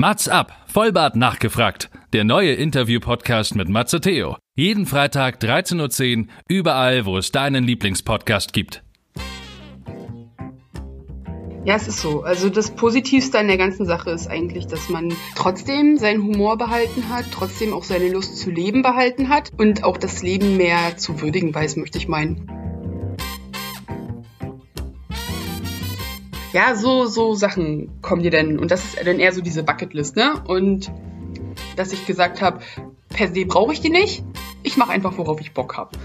Mats ab, Vollbart nachgefragt. Der neue Interview-Podcast mit Matze Theo. Jeden Freitag 13.10 Uhr, überall, wo es deinen Lieblingspodcast gibt. Ja, es ist so. Also das Positivste an der ganzen Sache ist eigentlich, dass man trotzdem seinen Humor behalten hat, trotzdem auch seine Lust zu leben behalten hat und auch das Leben mehr zu würdigen weiß, möchte ich meinen. Ja, so, so Sachen kommen dir denn. Und das ist dann eher so diese Bucketlist, ne? Und dass ich gesagt habe, per se brauche ich die nicht. Ich mache einfach, worauf ich Bock habe.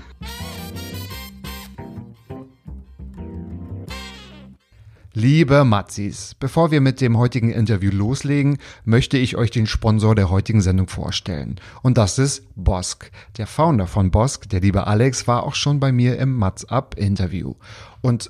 Liebe Matzis, bevor wir mit dem heutigen Interview loslegen, möchte ich euch den Sponsor der heutigen Sendung vorstellen. Und das ist Bosk. Der Founder von Bosk, der liebe Alex, war auch schon bei mir im Matz Up Interview. Und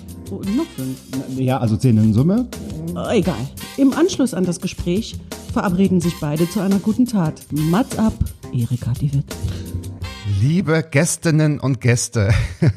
Noch fünf. Ja, also zehn in Summe. Oh, egal. Im Anschluss an das Gespräch verabreden sich beide zu einer guten Tat. Mats ab, Erika die Witt. Liebe Gästinnen und Gäste,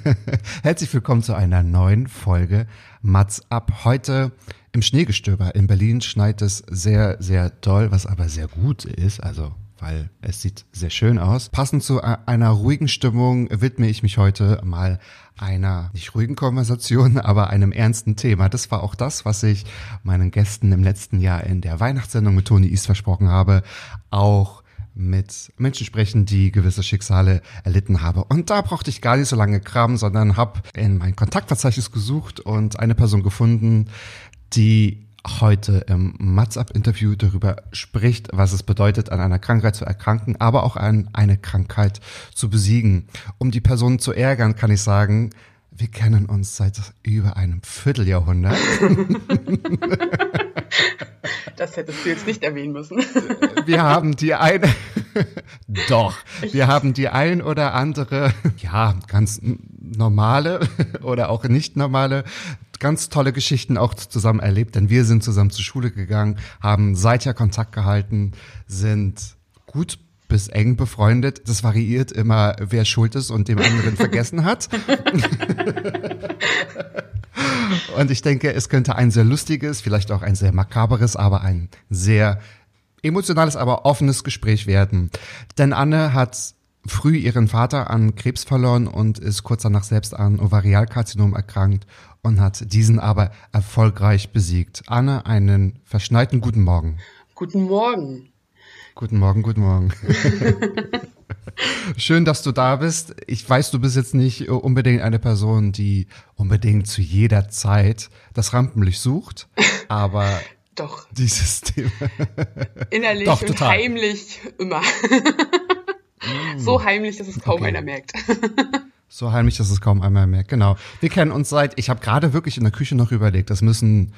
herzlich willkommen zu einer neuen Folge Mats ab. Heute im Schneegestöber in Berlin schneit es sehr, sehr doll, was aber sehr gut ist. Also weil es sieht sehr schön aus. Passend zu einer ruhigen Stimmung widme ich mich heute mal einer nicht ruhigen Konversation, aber einem ernsten Thema. Das war auch das, was ich meinen Gästen im letzten Jahr in der Weihnachtssendung mit Toni East versprochen habe. Auch mit Menschen sprechen, die gewisse Schicksale erlitten habe. Und da brauchte ich gar nicht so lange kramen, sondern habe in mein Kontaktverzeichnis gesucht und eine Person gefunden, die heute im Matz-Up-Interview darüber spricht, was es bedeutet, an einer Krankheit zu erkranken, aber auch an eine Krankheit zu besiegen. Um die Person zu ärgern, kann ich sagen, wir kennen uns seit über einem Vierteljahrhundert. Das hättest du jetzt nicht erwähnen müssen. Wir haben die eine, doch, wir haben die ein oder andere, ja, ganz normale oder auch nicht normale ganz tolle Geschichten auch zusammen erlebt, denn wir sind zusammen zur Schule gegangen, haben seither Kontakt gehalten, sind gut bis eng befreundet. Das variiert immer, wer schuld ist und dem anderen vergessen hat. und ich denke, es könnte ein sehr lustiges, vielleicht auch ein sehr makaberes, aber ein sehr emotionales, aber offenes Gespräch werden. Denn Anne hat früh ihren Vater an Krebs verloren und ist kurz danach selbst an Ovarialkarzinom erkrankt und hat diesen aber erfolgreich besiegt. Anne, einen verschneiten guten Morgen. Guten Morgen. Guten Morgen, guten Morgen. Schön, dass du da bist. Ich weiß, du bist jetzt nicht unbedingt eine Person, die unbedingt zu jeder Zeit das Rampenlicht sucht, aber doch. Dieses Thema. Innerlich Doch, und heimlich immer. so heimlich, dass es kaum okay. einer merkt. so heimlich, dass es kaum einer merkt. Genau. Wir kennen uns seit, ich habe gerade wirklich in der Küche noch überlegt, das müssen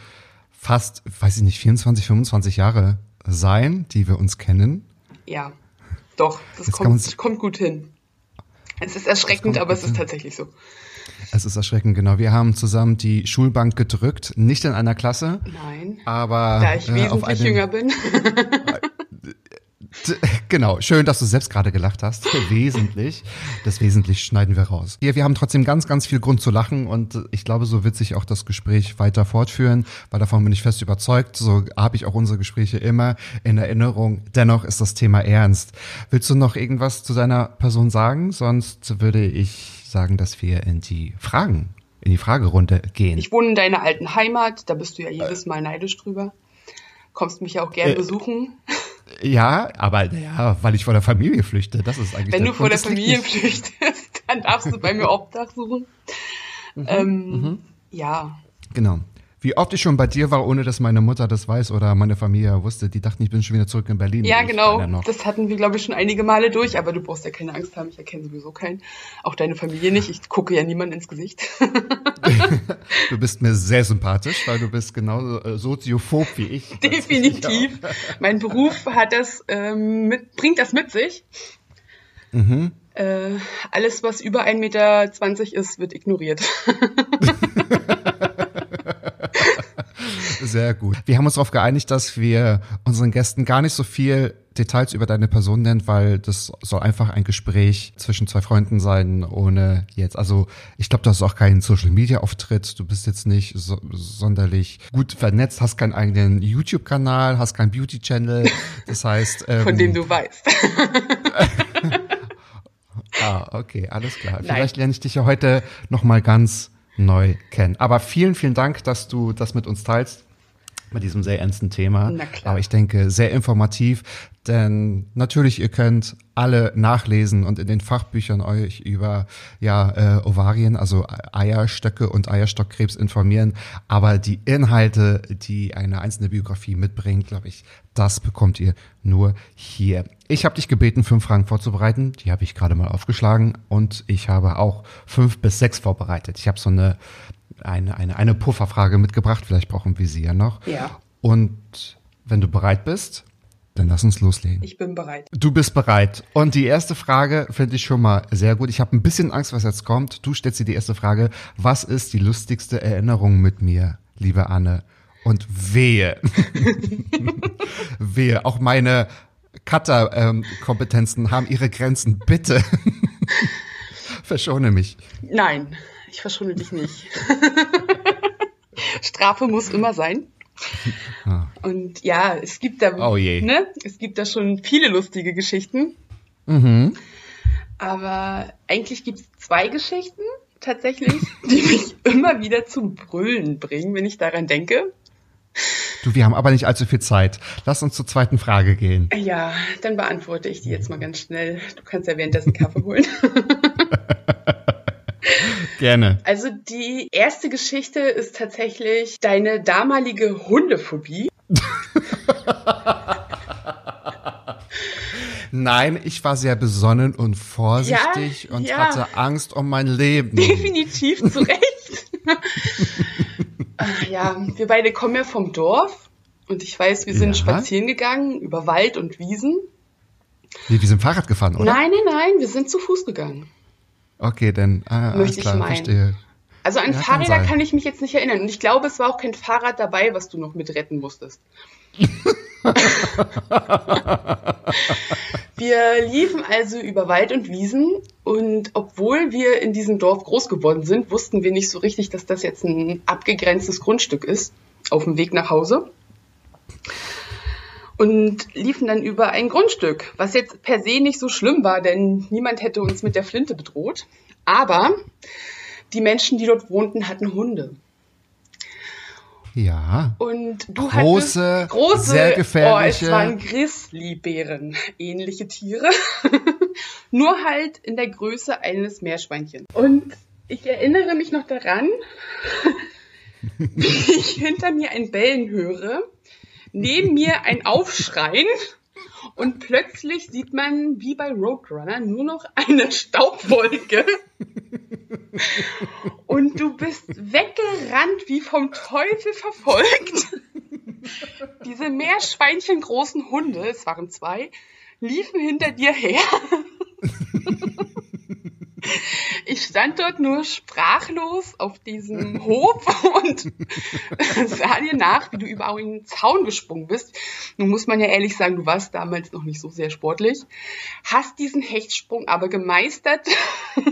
fast, weiß ich nicht, 24, 25 Jahre sein, die wir uns kennen. Ja, doch, das kommt, kommt, gut hin. Es ist erschreckend, aber es ist hin. tatsächlich so. Es ist erschreckend, genau. Wir haben zusammen die Schulbank gedrückt, nicht in einer Klasse. Nein. Aber da ich äh, wesentlich jünger bin. Genau, schön, dass du selbst gerade gelacht hast. Wesentlich. Das Wesentlich schneiden wir raus. Wir, wir haben trotzdem ganz, ganz viel Grund zu lachen und ich glaube, so wird sich auch das Gespräch weiter fortführen, weil davon bin ich fest überzeugt. So habe ich auch unsere Gespräche immer in Erinnerung. Dennoch ist das Thema ernst. Willst du noch irgendwas zu deiner Person sagen? Sonst würde ich sagen, dass wir in die Fragen, in die Fragerunde gehen. Ich wohne in deiner alten Heimat, da bist du ja jedes Mal neidisch drüber. Kommst mich ja auch gern äh, besuchen. Ja, aber ja, weil ich vor der Familie flüchte. Das ist eigentlich Wenn du vor der Familie flüchtest. dann darfst du bei mir Obdach suchen. Mhm. Ähm, mhm. Ja. Genau. Wie oft ich schon bei dir war, ohne dass meine Mutter das weiß oder meine Familie wusste, die dachten, ich bin schon wieder zurück in Berlin. Ja, genau. Das hatten wir, glaube ich, schon einige Male durch, aber du brauchst ja keine Angst haben, ich erkenne sowieso keinen. Auch deine Familie nicht. Ich gucke ja niemand ins Gesicht. du bist mir sehr sympathisch, weil du bist genauso äh, soziophob wie ich. Definitiv. mein Beruf hat das, ähm, mit, bringt das mit sich. Mhm. Äh, alles, was über 1,20 Meter ist, wird ignoriert. Sehr gut. Wir haben uns darauf geeinigt, dass wir unseren Gästen gar nicht so viel Details über deine Person nennen, weil das soll einfach ein Gespräch zwischen zwei Freunden sein, ohne jetzt. Also ich glaube, du hast auch keinen Social Media Auftritt. Du bist jetzt nicht so, sonderlich gut vernetzt, hast keinen eigenen YouTube-Kanal, hast keinen Beauty-Channel. Das heißt. Ähm, Von dem du weißt. ah, okay, alles klar. Nein. Vielleicht lerne ich dich ja heute nochmal ganz neu kennen. Aber vielen, vielen Dank, dass du das mit uns teilst mit diesem sehr ernsten Thema. Na klar. Aber ich denke, sehr informativ, denn natürlich, ihr könnt alle nachlesen und in den Fachbüchern euch über ja, äh, Ovarien, also Eierstöcke und Eierstockkrebs informieren. Aber die Inhalte, die eine einzelne Biografie mitbringt, glaube ich, das bekommt ihr nur hier. Ich habe dich gebeten, fünf Fragen vorzubereiten. Die habe ich gerade mal aufgeschlagen und ich habe auch fünf bis sechs vorbereitet. Ich habe so eine eine, eine, eine Pufferfrage mitgebracht. Vielleicht brauchen wir sie ja noch. Ja. Und wenn du bereit bist, dann lass uns loslegen. Ich bin bereit. Du bist bereit. Und die erste Frage finde ich schon mal sehr gut. Ich habe ein bisschen Angst, was jetzt kommt. Du stellst dir die erste Frage. Was ist die lustigste Erinnerung mit mir, liebe Anne? Und wehe. wehe. Auch meine Cutter-Kompetenzen ähm, haben ihre Grenzen. Bitte. Verschone mich. Nein ich verschone dich nicht. Strafe muss immer sein. Ah. Und ja, es gibt da, oh ne, es gibt da schon viele lustige Geschichten. Mhm. Aber eigentlich gibt es zwei Geschichten tatsächlich, die mich immer wieder zum Brüllen bringen, wenn ich daran denke. Du, wir haben aber nicht allzu viel Zeit. Lass uns zur zweiten Frage gehen. Ja, dann beantworte ich die jetzt mal ganz schnell. Du kannst ja währenddessen Kaffee holen. Gerne. Also die erste Geschichte ist tatsächlich deine damalige Hundephobie. Nein, ich war sehr besonnen und vorsichtig ja, und ja. hatte Angst um mein Leben. Definitiv zu Recht. Ja, wir beide kommen ja vom Dorf und ich weiß, wir sind ja. spazieren gegangen über Wald und Wiesen. Wie, wir sind Fahrrad gefahren, oder? Nein, nein, nein, wir sind zu Fuß gegangen. Okay, dann ah, möchte klar, ich meinen. Verstehe. Also an ja, Fahrräder kann, kann, ich mich jetzt nicht erinnern. Und ich glaube, es war auch kein Fahrrad dabei, was du noch mit retten musstest. wir liefen also über Wald und Wiesen und obwohl wir in diesem Dorf groß geworden sind, wussten wir nicht so richtig, dass das jetzt ein abgegrenztes Grundstück ist auf dem Weg nach Hause und liefen dann über ein Grundstück, was jetzt per se nicht so schlimm war, denn niemand hätte uns mit der Flinte bedroht. Aber die Menschen, die dort wohnten, hatten Hunde. Ja. Und du große, hattest große, sehr gefährliche. Oh, es waren Grizzlybären, ähnliche Tiere, nur halt in der Größe eines Meerschweinchens. Und ich erinnere mich noch daran, wie ich hinter mir ein Bellen höre neben mir ein Aufschreien und plötzlich sieht man wie bei Roadrunner nur noch eine Staubwolke. Und du bist weggerannt wie vom Teufel verfolgt. Diese Meerschweinchen großen Hunde, es waren zwei, liefen hinter dir her. Ich stand dort nur sprachlos auf diesem Hof und sah dir nach, wie du über einen Zaun gesprungen bist. Nun muss man ja ehrlich sagen, du warst damals noch nicht so sehr sportlich, hast diesen Hechtsprung aber gemeistert.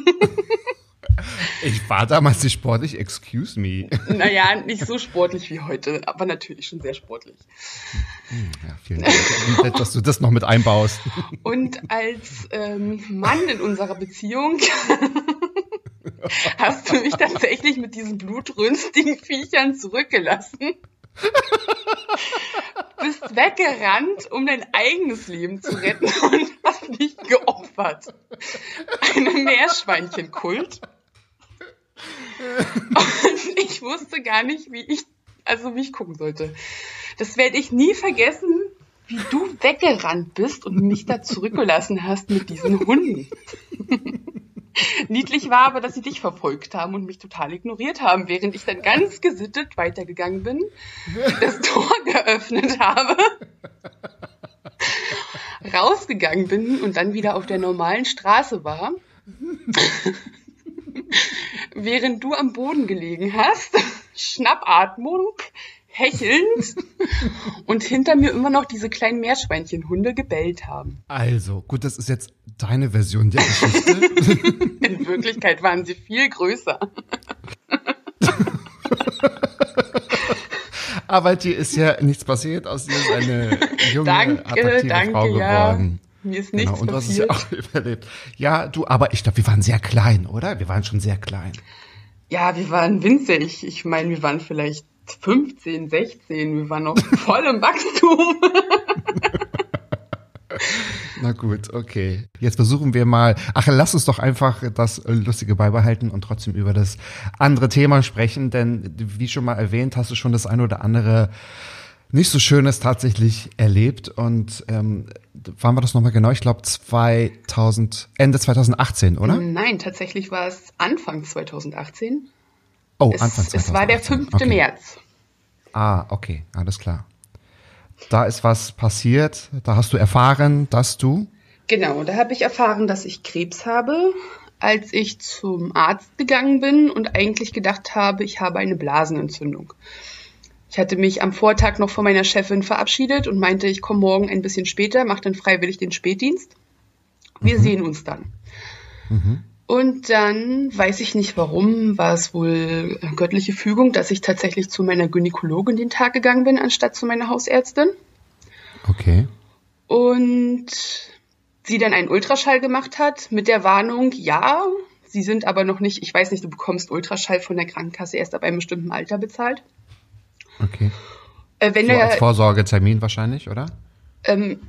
Ich war damals nicht sportlich, excuse me. Naja, nicht so sportlich wie heute, aber natürlich schon sehr sportlich. Ja, vielen Dank, dass du das noch mit einbaust. Und als ähm, Mann in unserer Beziehung hast du mich tatsächlich mit diesen blutrünstigen Viechern zurückgelassen. bist weggerannt, um dein eigenes Leben zu retten und hast dich geopfert einen Meerschweinchenkult. Und ich wusste gar nicht, wie ich, also wie ich gucken sollte. Das werde ich nie vergessen, wie du weggerannt bist und mich da zurückgelassen hast mit diesen Hunden. Niedlich war aber, dass sie dich verfolgt haben und mich total ignoriert haben, während ich dann ganz gesittet weitergegangen bin, das Tor geöffnet habe, rausgegangen bin und dann wieder auf der normalen Straße war, während du am Boden gelegen hast, Schnappatmung, hechelnd und hinter mir immer noch diese kleinen Meerschweinchenhunde gebellt haben. Also, gut, das ist jetzt deine Version der Geschichte. In Wirklichkeit waren sie viel größer. Aber dir ist ja nichts passiert, aus dir ist eine junge, danke, attraktive danke, Frau ja. geworden. Mir ist nichts Genau, und du hast es ja passiert. auch überlebt. Ja, du, aber ich glaube, wir waren sehr klein, oder? Wir waren schon sehr klein. Ja, wir waren winzig. Ich meine, wir waren vielleicht 15, 16. Wir waren noch voll im Wachstum. Na gut, okay. Jetzt versuchen wir mal, ach, lass uns doch einfach das Lustige beibehalten und trotzdem über das andere Thema sprechen, denn wie schon mal erwähnt, hast du schon das eine oder andere nicht so Schönes tatsächlich erlebt und ähm, wann war das nochmal genau? Ich glaube 2000, Ende 2018, oder? Nein, tatsächlich war es Anfang 2018. Oh, Es, Anfang 2018. es war der 5. okay. März. Ah, okay, alles klar. Da ist was passiert, da hast du erfahren, dass du, Genau, da habe ich erfahren, dass ich Krebs habe, als ich zum Arzt gegangen bin und eigentlich gedacht habe, ich habe eine Blasenentzündung. Ich hatte mich am Vortag noch von meiner Chefin verabschiedet und meinte, ich komme morgen ein bisschen später, mache dann freiwillig den Spätdienst. Wir sehen uns dann. Und dann, weiß ich nicht warum, war es wohl göttliche Fügung, dass ich tatsächlich zu meiner Gynäkologin den Tag gegangen bin, anstatt zu meiner Hausärztin. okay, und sie dann einen Ultraschall gemacht hat mit der Warnung, ja, sie sind aber noch nicht, ich weiß nicht, du bekommst Ultraschall von der Krankenkasse erst ab einem bestimmten Alter bezahlt. okay. Äh, wenn So als der, Vorsorgetermin wahrscheinlich, oder? ähm,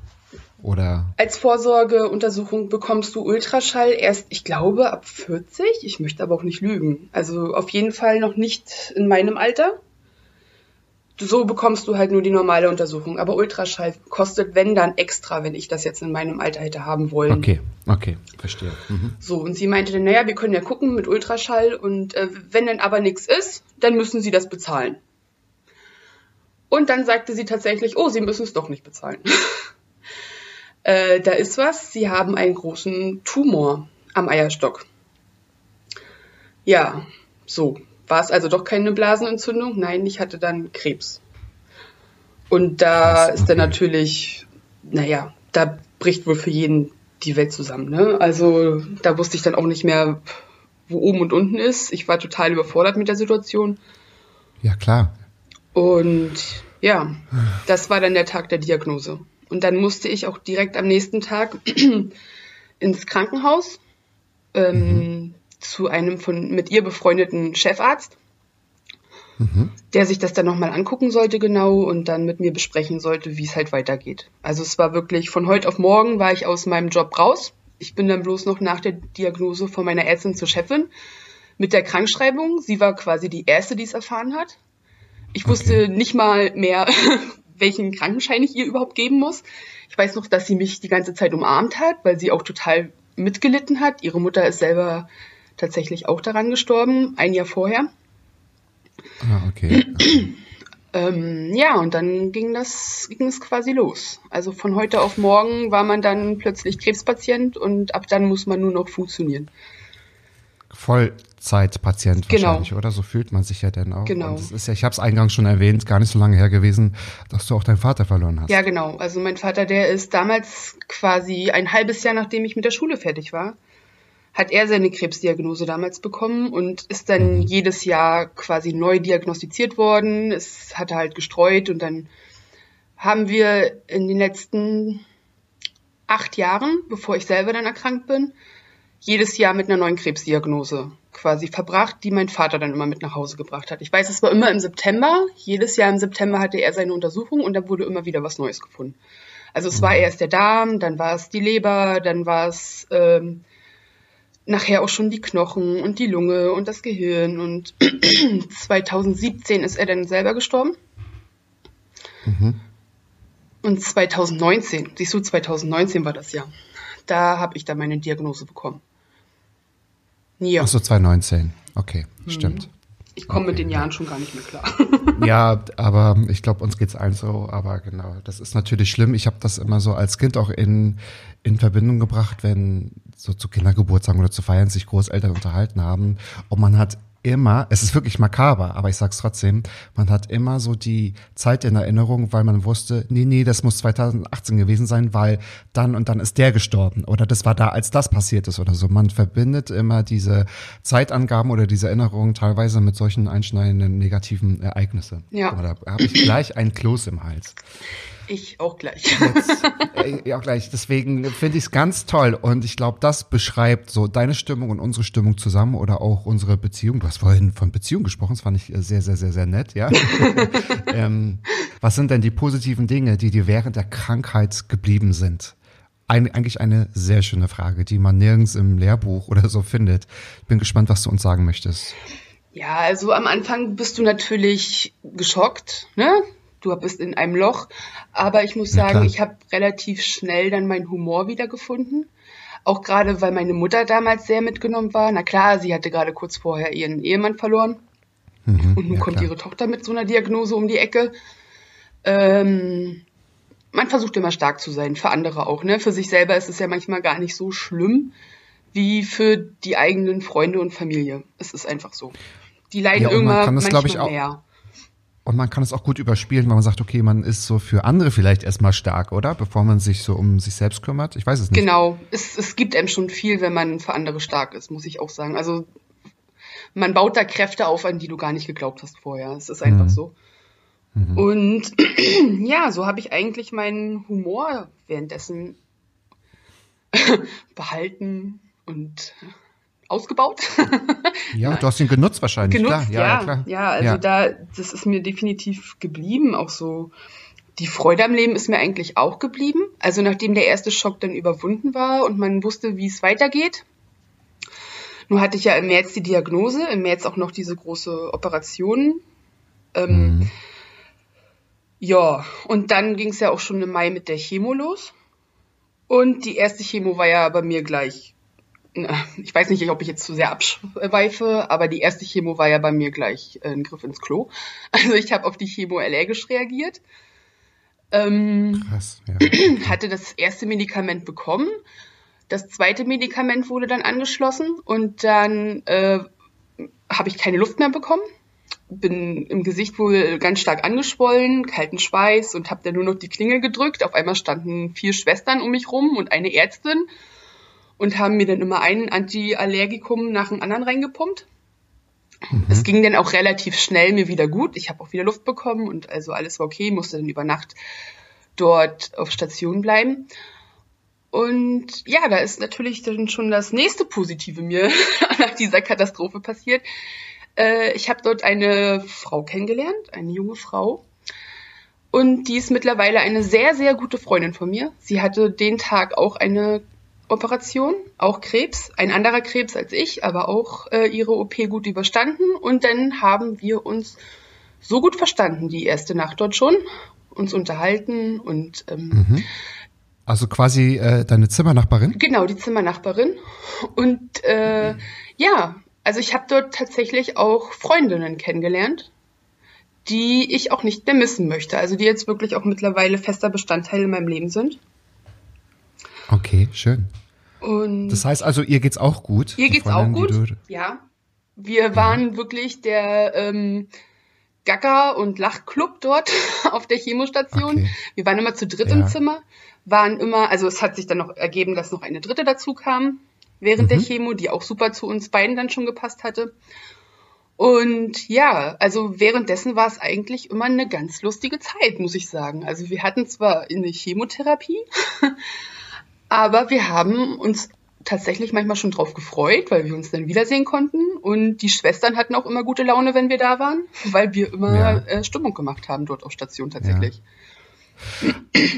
Oder als Vorsorgeuntersuchung bekommst du Ultraschall erst, ich glaube, ab 40. Ich möchte aber auch nicht lügen. Also auf jeden Fall noch nicht in meinem Alter. So bekommst du halt nur die normale Untersuchung. Aber Ultraschall kostet, wenn dann extra, wenn ich das jetzt in meinem Alter hätte haben wollen. Okay, okay, verstehe. Mhm. So, und sie meinte dann, naja, wir können ja gucken mit Ultraschall und äh, wenn dann aber nichts ist, dann müssen sie das bezahlen. Und dann sagte sie tatsächlich, oh, sie müssen es doch nicht bezahlen. äh, da ist was, sie haben einen großen Tumor am Eierstock. Ja, so. War es also doch keine Blasenentzündung? Nein, ich hatte dann Krebs. Und da ist dann natürlich, naja, da bricht wohl für jeden die Welt zusammen. Ne? Also da wusste ich dann auch nicht mehr, wo oben und unten ist. Ich war total überfordert mit der Situation. Ja, klar. Und ja, das war dann der Tag der Diagnose. Und dann musste ich auch direkt am nächsten Tag ins Krankenhaus ähm, zu einem von mit ihr befreundeten Chefarzt, der sich das dann nochmal angucken sollte genau und dann mit mir besprechen sollte, wie es halt weitergeht. Also es war wirklich von heute auf morgen war ich aus meinem Job raus. Ich bin dann bloß noch nach der Diagnose von meiner Ärztin zur Chefin mit der Krankschreibung. Sie war quasi die erste, die es erfahren hat. Ich wusste nicht mal mehr, welchen Krankenschein ich ihr überhaupt geben muss. Ich weiß noch, dass sie mich die ganze Zeit umarmt hat, weil sie auch total mitgelitten hat. Ihre Mutter ist selber tatsächlich auch daran gestorben, ein Jahr vorher. Ah, okay. Ähm, ja, und dann ging das, ging es quasi los. Also von heute auf morgen war man dann plötzlich Krebspatient und ab dann muss man nur noch funktionieren. Vollzeitpatient Genau. wahrscheinlich, oder? So fühlt man sich ja dann auch. Genau. Und es ist ja, ich habe es eingangs schon erwähnt, gar nicht so lange her gewesen, dass du auch deinen Vater verloren hast. Ja, genau. Also mein Vater, der ist damals quasi ein halbes Jahr, nachdem ich mit der Schule fertig war, hat er seine Krebsdiagnose damals bekommen und ist dann jedes Jahr quasi neu diagnostiziert worden. Es hatte halt gestreut und dann haben wir in den letzten acht Jahren, bevor ich selber dann erkrankt bin, jedes Jahr mit einer neuen Krebsdiagnose quasi verbracht, die mein Vater dann immer mit nach Hause gebracht hat. Ich weiß, es war immer im September. Jedes Jahr im September hatte er seine Untersuchung und da wurde immer wieder was Neues gefunden. Also es mhm. war erst der Darm, dann war es die Leber, dann war es ähm, nachher auch schon die Knochen und die Lunge und das Gehirn. Und 2017 ist er dann selber gestorben. Mhm. Und 2019, siehst du, 2019 war das Jahr. Da habe ich dann meine Diagnose bekommen. Ja. Ach so, 2019. Okay, mhm. stimmt. Ich komme okay, mit den Jahren schon gar nicht mehr klar. ja, aber ich glaube, uns geht's allen so. Aber genau, das ist natürlich schlimm. Ich habe das immer so als Kind auch in, in Verbindung gebracht, wenn so zu Kindergeburtstagen oder zu Feiern sich Großeltern unterhalten haben. Und man hat immer, es ist wirklich makaber, aber ich sag's trotzdem, man hat immer so die Zeit in Erinnerung, weil man wusste, nee, nee, das muss 2018 gewesen sein, weil dann und dann ist der gestorben oder das war da, als das passiert ist oder so. Man verbindet immer diese Zeitangaben oder diese Erinnerungen teilweise mit solchen einschneidenden negativen Ereignissen. Ja. Aber da habe ich gleich ein Kloß im Hals. Ich auch gleich. Jetzt, äh, auch gleich. Deswegen finde ich es ganz toll. Und ich glaube, das beschreibt so deine Stimmung und unsere Stimmung zusammen oder auch unsere Beziehung. Du hast vorhin von Beziehung gesprochen. Das fand ich äh, sehr, sehr, sehr, sehr nett, ja. ähm, was sind denn die positiven Dinge, die dir während der Krankheit geblieben sind? Ein, eigentlich eine sehr schöne Frage, die man nirgends im Lehrbuch oder so findet. Ich bin gespannt, was du uns sagen möchtest. Ja, also am Anfang bist du natürlich geschockt, ne? Du bist in einem Loch. Aber ich muss sagen, ich habe relativ schnell dann meinen Humor wiedergefunden. Auch gerade, weil meine Mutter damals sehr mitgenommen war. Na klar, sie hatte gerade kurz vorher ihren Ehemann verloren. Mhm, und nun ja, kommt klar. ihre Tochter mit so einer Diagnose um die Ecke. Ähm, man versucht immer stark zu sein, für andere auch. Ne? Für sich selber ist es ja manchmal gar nicht so schlimm wie für die eigenen Freunde und Familie. Es ist einfach so. Die leiden ja, irgendwann manchmal ich, auch, mehr. Und man kann es auch gut überspielen, weil man sagt, okay, man ist so für andere vielleicht erstmal stark, oder? Bevor man sich so um sich selbst kümmert. Ich weiß es nicht. Genau. Es, es gibt einem schon viel, wenn man für andere stark ist, muss ich auch sagen. Also man baut da Kräfte auf, an die du gar nicht geglaubt hast vorher. Es ist einfach mhm. so. Mhm. Und ja, so habe ich eigentlich meinen Humor währenddessen behalten und ausgebaut. ja, du hast ihn genutzt wahrscheinlich, genutzt, klar. Ja, ja, klar. ja also ja. da, das ist mir definitiv geblieben, auch so. Die Freude am Leben ist mir eigentlich auch geblieben. Also nachdem der erste Schock dann überwunden war und man wusste, wie es weitergeht. Nun hatte ich ja im März die Diagnose, im März auch noch diese große Operation. Ähm, mhm. Ja, und dann ging es ja auch schon im Mai mit der Chemo los. Und die erste Chemo war ja bei mir gleich ich weiß nicht, ob ich jetzt zu sehr abschweife, aber die erste Chemo war ja bei mir gleich ein Griff ins Klo. Also ich habe auf die Chemo allergisch reagiert. Ähm, Krass, ja. Hatte das erste Medikament bekommen. Das zweite Medikament wurde dann angeschlossen und dann äh, habe ich keine Luft mehr bekommen. Bin im Gesicht wohl ganz stark angeschwollen, kalten Schweiß und habe dann nur noch die Klingel gedrückt. Auf einmal standen vier Schwestern um mich rum und eine Ärztin und haben mir dann immer ein Antiallergikum nach dem anderen reingepumpt. Mhm. Es ging dann auch relativ schnell mir wieder gut. Ich habe auch wieder Luft bekommen und also alles war okay, musste dann über Nacht dort auf Station bleiben. Und ja, da ist natürlich dann schon das nächste Positive mir nach dieser Katastrophe passiert. Äh, ich habe dort eine Frau kennengelernt, eine junge Frau. Und die ist mittlerweile eine sehr, sehr gute Freundin von mir. Sie hatte den Tag auch eine Operation, auch Krebs, ein anderer Krebs als ich, aber auch äh, ihre OP gut überstanden. Und dann haben wir uns so gut verstanden, die erste Nacht dort schon, uns unterhalten und ähm, mhm. also quasi äh, deine Zimmernachbarin? Genau, die Zimmernachbarin. Und äh, mhm. ja, also ich habe dort tatsächlich auch Freundinnen kennengelernt, die ich auch nicht mehr missen möchte. Also die jetzt wirklich auch mittlerweile fester Bestandteil in meinem Leben sind. Okay, schön. Und das heißt also, ihr geht's auch gut? Ihr geht's auch gut, ja. Wir waren ja. wirklich der ähm, Gacker- und Lachclub dort auf der Chemostation. Okay. Wir waren immer zu dritt ja. im Zimmer, waren immer, also es hat sich dann noch ergeben, dass noch eine dritte dazu kam während mhm. der Chemo, die auch super zu uns beiden dann schon gepasst hatte. Und ja, also währenddessen war es eigentlich immer eine ganz lustige Zeit, muss ich sagen. Also wir hatten zwar eine Chemotherapie, Aber wir haben uns tatsächlich manchmal schon drauf gefreut, weil wir uns dann wiedersehen konnten. Und die Schwestern hatten auch immer gute Laune, wenn wir da waren, weil wir immer ja. äh, Stimmung gemacht haben dort auf Station tatsächlich.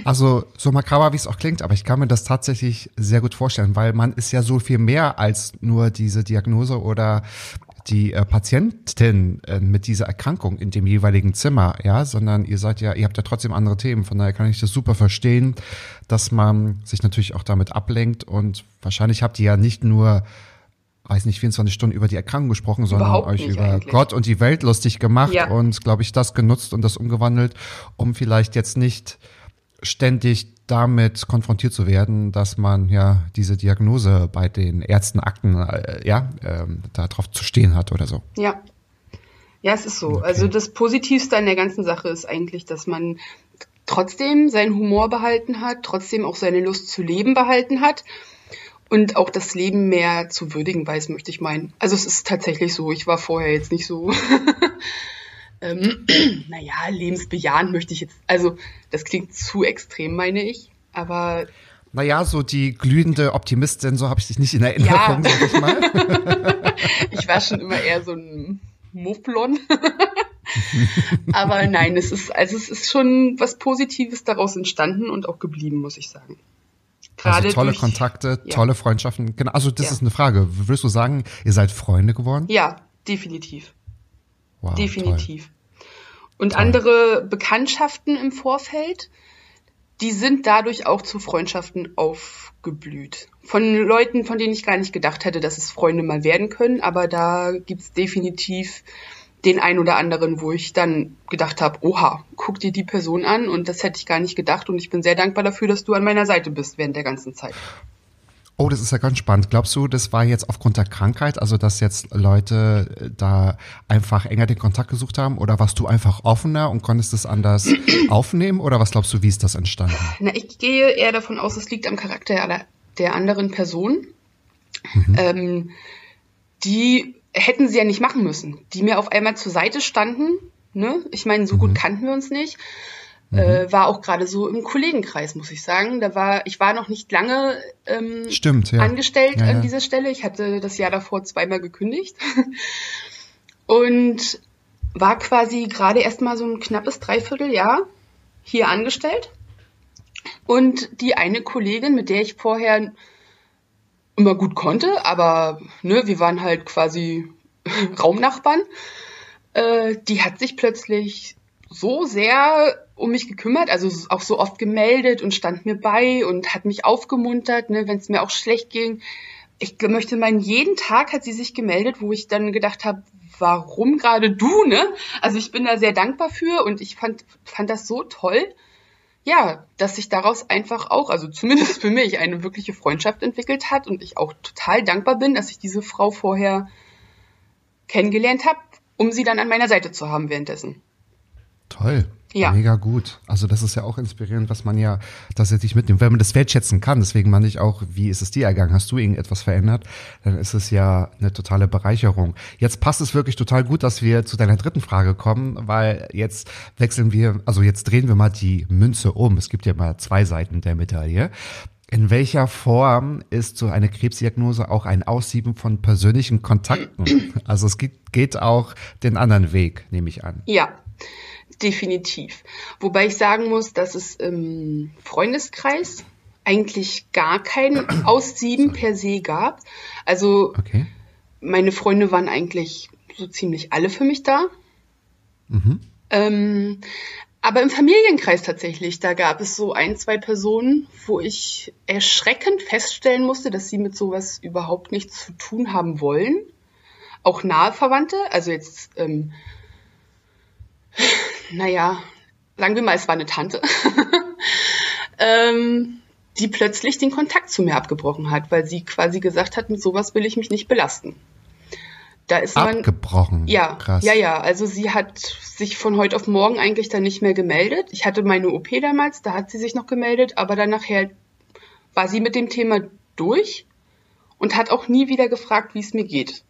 Also so makaber, wie es auch klingt, aber ich kann mir das tatsächlich sehr gut vorstellen, weil man ist ja so viel mehr als nur diese Diagnose oder die äh, Patientin äh, mit dieser Erkrankung in dem jeweiligen Zimmer, ja, sondern ihr seid ja, ihr habt ja trotzdem andere Themen. Von daher kann ich das super verstehen, dass man sich natürlich auch damit ablenkt und wahrscheinlich habt ihr ja nicht nur weiß nicht, 24 Stunden über die Erkrankung gesprochen, sondern Überhaupt euch über eigentlich. Gott und die Welt lustig gemacht Ja. und, glaube ich, das genutzt und das umgewandelt, um vielleicht jetzt nicht ständig damit konfrontiert zu werden, dass man ja diese Diagnose bei den Ärztenakten äh, ja ähm, da drauf zu stehen hat oder so. Ja. Ja, es ist so. Okay. Also das Positivste an der ganzen Sache ist eigentlich, dass man trotzdem seinen Humor behalten hat, trotzdem auch seine Lust zu leben behalten hat und auch das Leben mehr zu würdigen weiß, möchte ich meinen. Also es ist tatsächlich so. Ich war vorher jetzt nicht so, ähm, naja, lebensbejahend möchte ich jetzt, also das klingt zu extrem, meine ich. Aber Naja, so die glühende Optimistin, so habe ich dich nicht in Erinnerung, Ja. sag ich mal. ich war schon immer eher so ein Mufflon. Aber nein, es ist, also es ist schon was Positives daraus entstanden und auch geblieben, muss ich sagen. Also tolle durch- Kontakte, ja. tolle Freundschaften. Genau, also das Ja. ist eine Frage. Würdest du sagen, ihr seid Freunde geworden? Ja, definitiv. Wow, definitiv. Und Toll. andere Bekanntschaften im Vorfeld, die sind dadurch auch zu Freundschaften aufgeblüht. Von Leuten, von denen ich gar nicht gedacht hätte, dass es Freunde mal werden können, aber da gibt's definitiv den ein oder anderen, wo ich dann gedacht habe, oha, guck dir die Person an und das hätte ich gar nicht gedacht und ich bin sehr dankbar dafür, dass du an meiner Seite bist während der ganzen Zeit. Oh, das ist ja ganz spannend. Glaubst du, das war jetzt aufgrund der Krankheit, also dass jetzt Leute äh, da einfach enger den Kontakt gesucht haben oder warst du einfach offener und konntest es anders aufnehmen oder was glaubst du, wie ist das entstanden? Na, ich gehe eher davon aus, es liegt am Charakter aller- der anderen Person. Ähm, die hätten sie ja nicht machen müssen. Die mir auf einmal zur Seite standen. Ne? Ich meine, so gut kannten wir uns nicht. Äh, war auch gerade so im Kollegenkreis, muss ich sagen. Da war, ich war noch nicht lange ähm, Stimmt, ja. angestellt Ja, ja. an dieser Stelle. Ich hatte das Jahr davor zweimal gekündigt. Und war quasi gerade erst mal so ein knappes Dreivierteljahr hier angestellt. Und die eine Kollegin, mit der ich vorher immer gut konnte, aber ne, wir waren halt quasi Raumnachbarn, äh, die hat sich plötzlich so sehr um mich gekümmert, also auch so oft gemeldet und stand mir bei und hat mich aufgemuntert, ne, wenn es mir auch schlecht ging. Ich möchte meinen, jeden Tag hat sie sich gemeldet, wo ich dann gedacht habe, warum gerade du, ne? Also ich bin da sehr dankbar für und ich fand, fand das so toll, ja, dass sich daraus einfach auch, also zumindest für mich, eine wirkliche Freundschaft entwickelt hat und ich auch total dankbar bin, dass ich diese Frau vorher kennengelernt habe, um sie dann an meiner Seite zu haben währenddessen. Toll. Ja. Mega gut. Also das ist ja auch inspirierend, was man ja tatsächlich mitnimmt. Wenn man das wertschätzen kann, deswegen meine ich auch, wie ist es dir ergangen? Hast du irgendetwas verändert? Dann ist es ja eine totale Bereicherung. Jetzt passt es wirklich total gut, dass wir zu deiner dritten Frage kommen, weil jetzt wechseln wir, also jetzt drehen wir mal die Münze um. Es gibt ja mal zwei Seiten der Medaille. In welcher Form ist so eine Krebsdiagnose auch ein Aussieben von persönlichen Kontakten? Also es geht, geht auch den anderen Weg, nehme ich an. Ja, definitiv. Wobei ich sagen muss, dass es im Freundeskreis eigentlich gar kein Aussieben per se gab. Also Okay. meine Freunde waren eigentlich so ziemlich alle für mich da. Ähm, aber im Familienkreis tatsächlich, da gab es so ein, zwei Personen, wo ich erschreckend feststellen musste, dass sie mit sowas überhaupt nichts zu tun haben wollen. Auch nahe Verwandte, also jetzt, ähm, naja, sagen wir mal, es war eine Tante, ähm, die plötzlich den Kontakt zu mir abgebrochen hat, weil sie quasi gesagt hat, mit sowas will ich mich nicht belasten. Da ist man, Abgebrochen. ja, Krass. ja, ja. Also sie hat sich von heute auf morgen eigentlich dann nicht mehr gemeldet. Ich hatte meine OP damals, da hat sie sich noch gemeldet, aber dann nachher war sie mit dem Thema durch und hat auch nie wieder gefragt, wie es mir geht.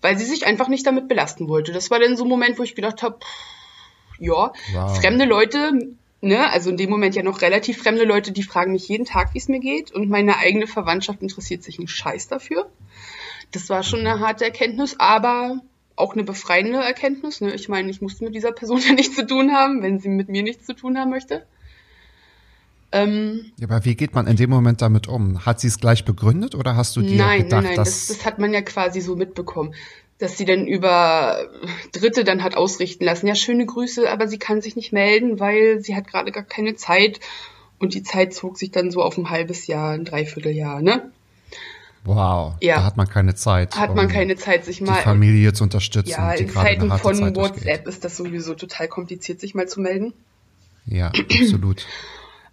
Weil sie sich einfach nicht damit belasten wollte. Das war dann so ein Moment, wo ich gedacht habe, ja, Wow. fremde Leute, ne, also in dem Moment ja noch relativ fremde Leute, die fragen mich jeden Tag, wie es mir geht und meine eigene Verwandtschaft interessiert sich einen Scheiß dafür. Das war schon eine harte Erkenntnis, aber auch eine befreiende Erkenntnis. Ne? Ich meine, ich musste mit dieser Person ja nichts zu tun haben, wenn sie mit mir nichts zu tun haben möchte. Ähm, ja, aber wie geht man in dem Moment damit um? Hat sie es gleich begründet oder hast du dir nein, gedacht, nein, nein, das, das hat man ja quasi so mitbekommen, dass sie dann über Dritte dann hat ausrichten lassen. Ja, schöne Grüße, aber sie kann sich nicht melden, weil sie hat gerade gar keine Zeit. Und die Zeit zog sich dann so auf ein halbes Jahr, ein Dreivierteljahr, ne? Wow, Ja. da hat man keine Zeit. Hat man um keine Zeit, sich die mal. Familie zu unterstützen. ja, die in Zeiten von Zeit. WhatsApp ist das sowieso total kompliziert, sich mal zu melden. Ja, absolut.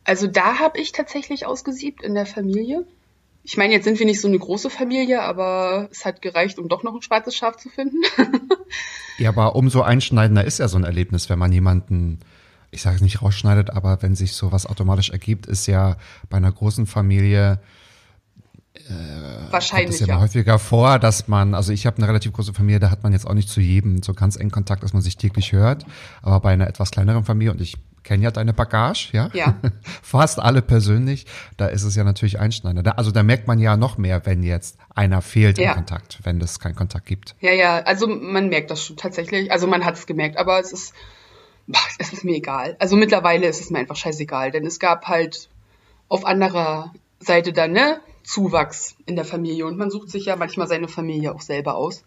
Also da habe ich tatsächlich ausgesiebt in der Familie. Ich meine, jetzt sind wir nicht so eine große Familie, aber es hat gereicht, um doch noch ein schwarzes Schaf zu finden. Ja, aber umso einschneidender ist ja so ein Erlebnis, wenn man jemanden, ich sage es nicht rausschneidet, aber wenn sich sowas automatisch ergibt, ist ja bei einer großen Familie kommt Wahrscheinlich es ja, ja. häufiger vor, dass man, also ich habe eine relativ große Familie, da hat man jetzt auch nicht zu jedem so ganz engen Kontakt, dass man sich täglich hört, aber bei einer etwas kleineren Familie und ich kenne ja deine Bagage, ja, Ja. fast alle persönlich, da ist es ja natürlich einschneidender. Da, also da merkt man ja noch mehr, wenn jetzt einer fehlt Ja. im Kontakt, wenn es keinen Kontakt gibt. Ja, ja, also man merkt das schon tatsächlich. Also man hat es gemerkt, aber es ist, boah, es ist mir egal. Also mittlerweile ist es mir einfach scheißegal, denn es gab halt auf anderer Seite dann, ne, Zuwachs in der Familie und man sucht sich ja manchmal seine Familie auch selber aus.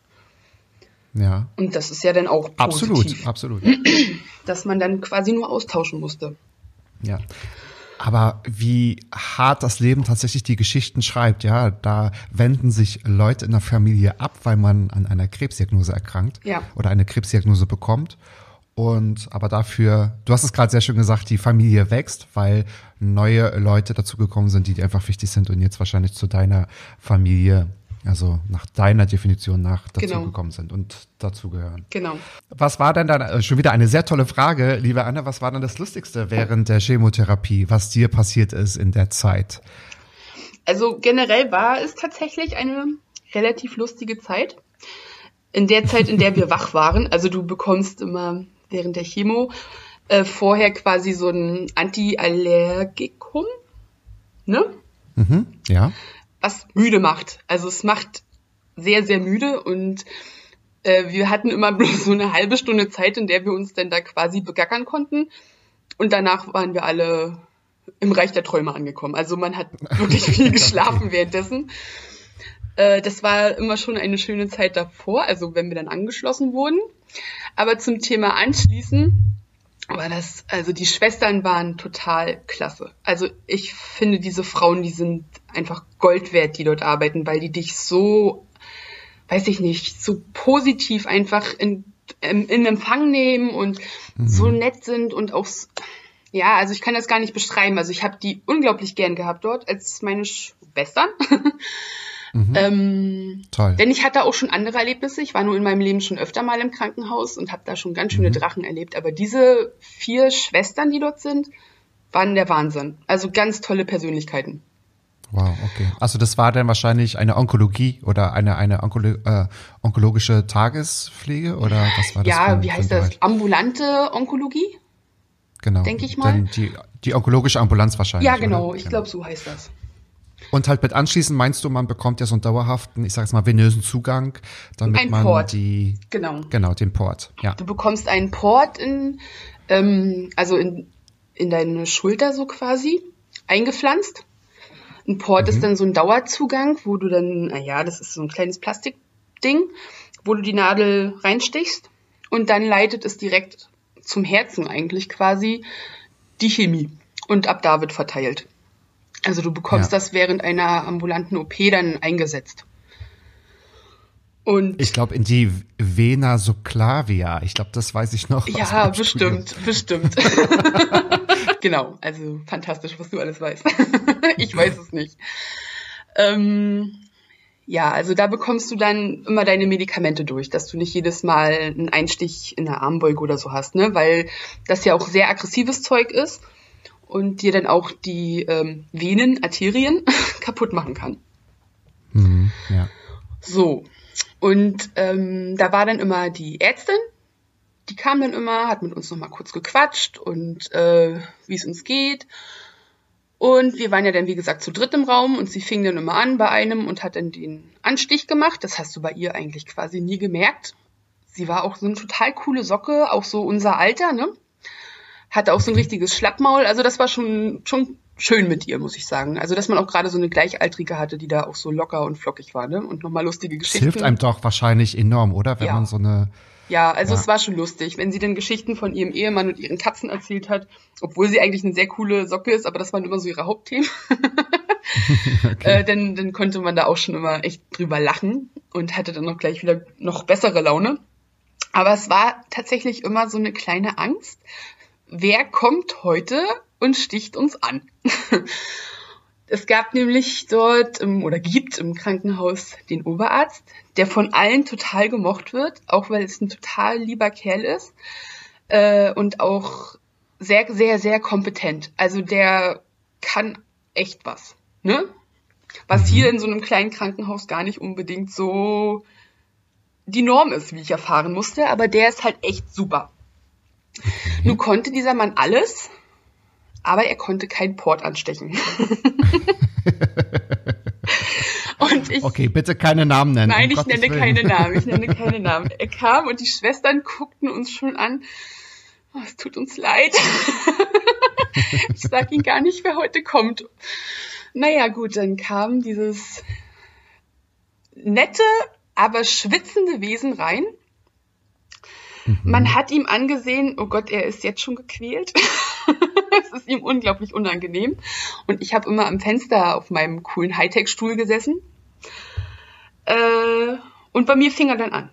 Ja, Und das ist ja dann auch positiv, absolut, absolut. dass man dann quasi nur austauschen musste. Ja. Aber wie hart das Leben tatsächlich die Geschichten schreibt, ja, da wenden sich Leute in der Familie ab, weil man an einer Krebsdiagnose erkrankt Ja. oder eine Krebsdiagnose bekommt. Und aber dafür, du hast es gerade sehr schön gesagt, die Familie wächst, weil neue Leute dazugekommen sind, die dir einfach wichtig sind und jetzt wahrscheinlich zu deiner Familie, also nach deiner Definition nach Genau. dazugekommen sind und dazugehören. Genau. Was war denn dann, äh, schon wieder eine sehr tolle Frage, liebe Anne, was war denn das Lustigste während der Chemotherapie, was dir passiert ist in der Zeit? Also generell war es tatsächlich eine relativ lustige Zeit. In der Zeit, in der wir wach waren, also du bekommst immer während der Chemo äh, vorher quasi so ein Antiallergikum, ne? Mhm, ja. was müde macht. Also es macht sehr, sehr müde und äh, wir hatten immer bloß so eine halbe Stunde Zeit, in der wir uns dann da quasi begackern konnten. Und danach waren wir alle im Reich der Träume angekommen. Also man hat wirklich viel geschlafen währenddessen. Äh, das war immer schon eine schöne Zeit davor, also wenn wir dann angeschlossen wurden. Aber zum Thema anschließen war das, also die Schwestern waren total klasse. Also ich finde diese Frauen, die sind einfach Gold wert, die dort arbeiten, weil die dich so, weiß ich nicht, so positiv einfach in, in, in Empfang nehmen und so nett sind und auch, ja, also ich kann das gar nicht beschreiben. Also ich habe die unglaublich gern gehabt dort als meine Schwestern. ähm, Toll. denn ich hatte auch schon andere Erlebnisse. Ich war nur in meinem Leben schon öfter mal im Krankenhaus und habe da schon ganz schöne Drachen erlebt. Aber diese vier Schwestern, die dort sind, waren der Wahnsinn. Also ganz tolle Persönlichkeiten. Wow, okay. Also das war dann wahrscheinlich eine Onkologie oder eine, eine Onkolo äh, onkologische Tagespflege oder was war das? ja, wie heißt das? Bereich? Ambulante Onkologie? Genau. denk ich mal. Dann die, die onkologische Ambulanz wahrscheinlich. Ja, genau. Oder? Ich glaube, so heißt das. Und halt mit anschließend meinst du, man bekommt ja so einen dauerhaften, ich sag's mal, venösen Zugang, damit Ein man Port. die, Genau. genau, den Port, ja. Du bekommst einen Port in, ähm, also in, in deine Schulter so quasi eingepflanzt. Ein Port ist dann so ein Dauerzugang, wo du dann, naja, das ist so ein kleines Plastikding, wo du die Nadel reinstichst und dann leitet es direkt zum Herzen eigentlich quasi die Chemie und ab da wird verteilt. Also du bekommst Ja. das während einer ambulanten OP dann eingesetzt. Und Ich glaube, in die Vena subclavia. Ich glaube, das weiß ich noch. Ja, meinem Studium. bestimmt, bestimmt. genau, also fantastisch, was du alles weißt. ich weiß es nicht. Ähm, ja, also da bekommst du dann immer deine Medikamente durch, dass du nicht jedes Mal einen Einstich in der Armbeuge oder so hast, ne? Weil das ja auch sehr aggressives Zeug ist und dir dann auch die ähm, Venen, Arterien kaputt machen kann. Mhm, ja. So. Und ähm, da war dann immer die Ärztin, die kam dann immer, hat mit uns nochmal kurz gequatscht und äh, wie es uns geht. Und wir waren ja dann, wie gesagt, zu dritt im Raum und sie fing dann immer an bei einem und hat dann den Anstich gemacht. Das hast du bei ihr eigentlich quasi nie gemerkt. Sie war auch so eine total coole Socke, auch so unser Alter, ne? Hatte auch so ein richtiges Schlappmaul. Also das war schon, schon schön mit ihr, muss ich sagen. Also dass man auch gerade so eine Gleichaltrige hatte, die da auch so locker und flockig war, ne? Und nochmal lustige Das Geschichten. hilft einem doch wahrscheinlich enorm, oder? Wenn Ja. man so eine. Ja, also Ja. es war schon lustig, wenn sie dann Geschichten von ihrem Ehemann und ihren Katzen erzählt hat, obwohl sie eigentlich eine sehr coole Socke ist, aber das waren immer so ihre Hauptthemen. äh, dann, dann konnte man da auch schon immer echt drüber lachen und hatte dann noch gleich wieder noch bessere Laune. Aber es war tatsächlich immer so eine kleine Angst. Wer kommt heute und sticht uns an? Es gab nämlich dort im, oder gibt im Krankenhaus den Oberarzt, der von allen total gemocht wird, auch weil es ein total lieber Kerl ist äh, und auch sehr, sehr, sehr kompetent. Also der kann echt was, ne? Was hier in so einem kleinen Krankenhaus gar nicht unbedingt so die Norm ist, wie ich erfahren musste, aber der ist halt echt super. Nun konnte dieser Mann alles, aber er konnte keinen Port anstechen. und ich, Okay, bitte keine Namen nennen. nein, um ich nenne Willen. keine Namen, ich nenne keine Namen. Er kam und die Schwestern guckten uns schon an. Oh, es tut uns leid. ich sag Ihnen gar nicht, wer heute kommt. Naja, gut, dann kam dieses nette, aber schwitzende Wesen rein. Man hat ihm angesehen, oh Gott, er ist jetzt schon gequält. es ist ihm unglaublich unangenehm. Und ich habe immer am Fenster auf meinem coolen Hightech-Stuhl gesessen. Äh, und bei mir fing er dann an,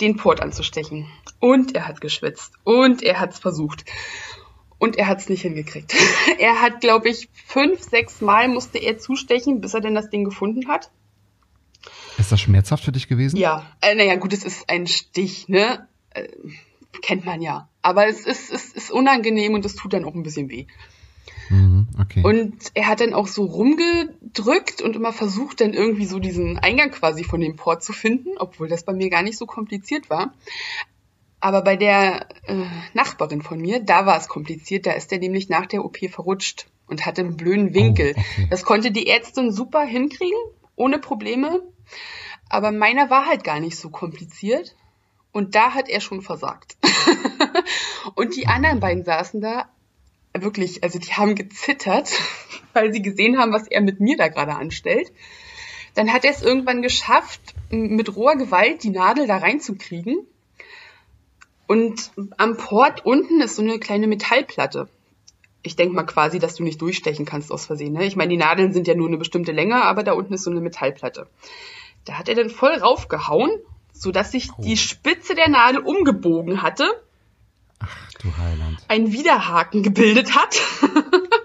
den Port anzustechen. Und er hat geschwitzt. Und er hat es versucht. Und er hat es nicht hingekriegt. er hat, glaube ich, fünf, sechs Mal musste er zustechen, bis er denn das Ding gefunden hat. Ist das schmerzhaft für dich gewesen? Ja, äh, naja, gut, es ist ein Stich, ne? Äh, kennt man ja. Aber es ist, es ist unangenehm und es tut dann auch ein bisschen weh. Mhm, okay. Und er hat dann auch so rumgedrückt und immer versucht, dann irgendwie so diesen Eingang quasi von dem Port zu finden, obwohl das bei mir gar nicht so kompliziert war. Aber bei der äh, Nachbarin von mir, da war es kompliziert. Da ist er nämlich nach der OP verrutscht und hatte einen blöden Winkel. Oh, okay. Das konnte die Ärztin super hinkriegen, ohne Probleme. Aber meiner war halt gar nicht so kompliziert. Und da hat er schon versagt. und die anderen beiden saßen da wirklich, also die haben gezittert, weil sie gesehen haben, was er mit mir da gerade anstellt. Dann hat er es irgendwann geschafft, mit roher Gewalt die Nadel da reinzukriegen. Und am Port unten ist so eine kleine Metallplatte. Ich denke mal quasi, dass du nicht durchstechen kannst aus Versehen. Ne? Ich meine, die Nadeln sind ja nur eine bestimmte Länge, aber da unten ist so eine Metallplatte. Da hat er dann voll raufgehauen, sodass sich Oh. die Spitze der Nadel umgebogen hatte Ach du Heiland. ein Widerhaken gebildet hat.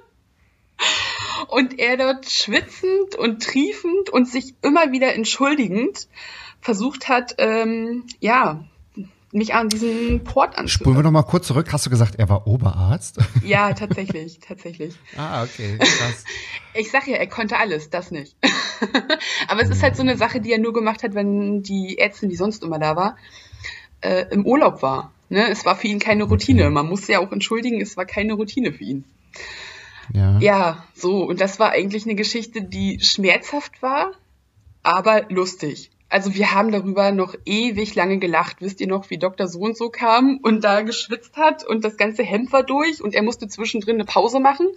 und er dort schwitzend und triefend und sich immer wieder entschuldigend versucht hat, ähm, ja, mich an diesen Port Spulen wir anzuhören. noch mal kurz zurück. Hast du gesagt, er war Oberarzt? Ja, tatsächlich, tatsächlich. ah, okay, krass. Ich sag ja, er konnte alles, das nicht. Aber es ist halt so eine Sache, die er nur gemacht hat, wenn die Ärztin, die sonst immer da war, äh, im Urlaub war. Ne? Es war für ihn keine Routine. Man muss ja auch entschuldigen, es war keine Routine für ihn. Ja. Ja, so, und das war eigentlich eine Geschichte, die schmerzhaft war, aber lustig. Also wir haben darüber noch ewig lange gelacht. Wisst ihr noch, wie Dr. So und so kam und da geschwitzt hat und das ganze Hemd war durch und er musste zwischendrin eine Pause machen?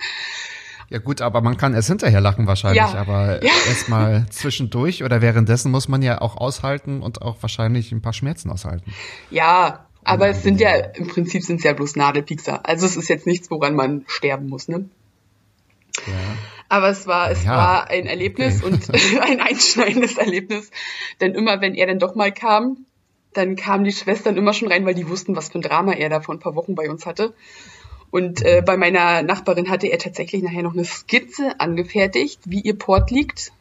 Ja gut, aber man kann erst hinterher lachen wahrscheinlich, Ja. aber Ja. erstmal zwischendurch oder währenddessen muss man ja auch aushalten und auch wahrscheinlich ein paar Schmerzen aushalten. Ja, aber es sind ja, im Prinzip sind es ja bloß Nadelpiekser. Also es ist jetzt nichts, woran man sterben muss, ne? Ja. Aber es war, es Ja, war ein Erlebnis und ein einschneidendes Erlebnis. Denn immer, wenn er dann doch mal kam, dann kamen die Schwestern immer schon rein, weil die wussten, was für ein Drama er da vor ein paar Wochen bei uns hatte. Und äh, bei meiner Nachbarin hatte er tatsächlich nachher noch eine Skizze angefertigt, wie ihr Port liegt.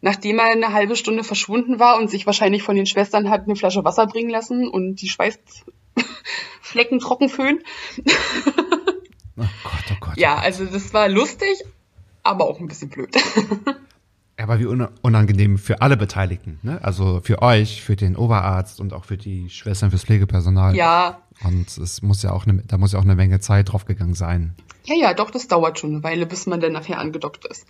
Nachdem er eine halbe Stunde verschwunden war und sich wahrscheinlich von den Schwestern hat eine Flasche Wasser bringen lassen und die Schweißflecken trocken föhnen. Oh Gott, oh Gott. Ja, also das war lustig, aber auch ein bisschen blöd. Aber wie un- unangenehm für alle Beteiligten, ne? Also für euch, für den Oberarzt und auch für die Schwestern, fürs Pflegepersonal. ja, Und es muss ja auch eine, da muss ja auch eine Menge Zeit draufgegangen sein. Ja, ja, doch, das dauert schon eine Weile, bis man dann nachher angedockt ist.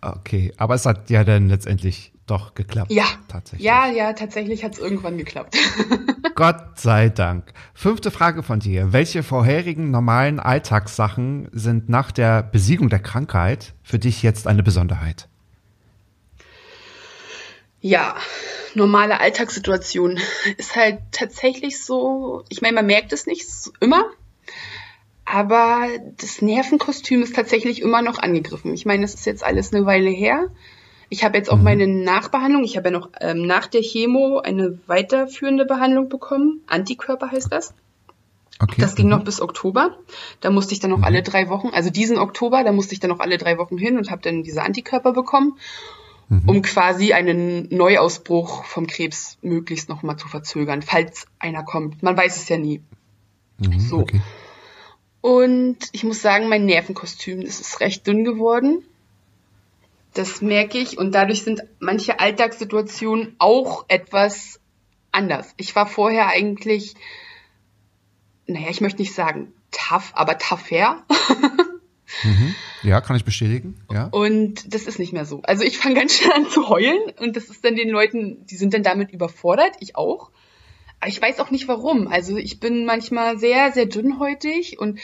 Okay, aber es hat ja dann letztendlich doch geklappt. Ja, tatsächlich. Ja, ja, tatsächlich hat es irgendwann geklappt. Gott sei Dank. Fünfte Frage von dir. Welche vorherigen normalen Alltagssachen sind nach der Besiegung der Krankheit für dich jetzt eine Besonderheit? Ja, normale Alltagssituation ist halt tatsächlich so, ich meine, man merkt es nicht immer, aber das Nervenkostüm ist tatsächlich immer noch angegriffen. Ich meine, es ist jetzt alles eine Weile her. Ich habe jetzt auch mhm. meine Nachbehandlung. Ich habe ja noch ähm, nach der Chemo eine weiterführende Behandlung bekommen. Antikörper heißt das. Okay. Das ging mhm. noch bis Oktober. Da musste ich dann noch mhm. alle drei Wochen, also diesen Oktober, da musste ich dann noch alle drei Wochen hin und habe dann diese Antikörper bekommen, mhm. um quasi einen Neuausbruch vom Krebs möglichst nochmal zu verzögern, falls einer kommt. Man weiß es ja nie. Mhm, so. Okay. Und ich muss sagen, mein Nervenkostüm, das ist recht dünn geworden. Das merke ich und dadurch sind manche Alltagssituationen auch etwas anders. Ich war vorher eigentlich, naja, ich möchte nicht sagen tough, aber tougher. mhm. Ja, kann ich bestätigen. Ja. Und das ist nicht mehr so. Also ich fange ganz schnell an zu heulen und das ist dann den Leuten, die sind dann damit überfordert, ich auch. Aber ich weiß auch nicht warum. Also ich bin manchmal sehr, sehr dünnhäutig und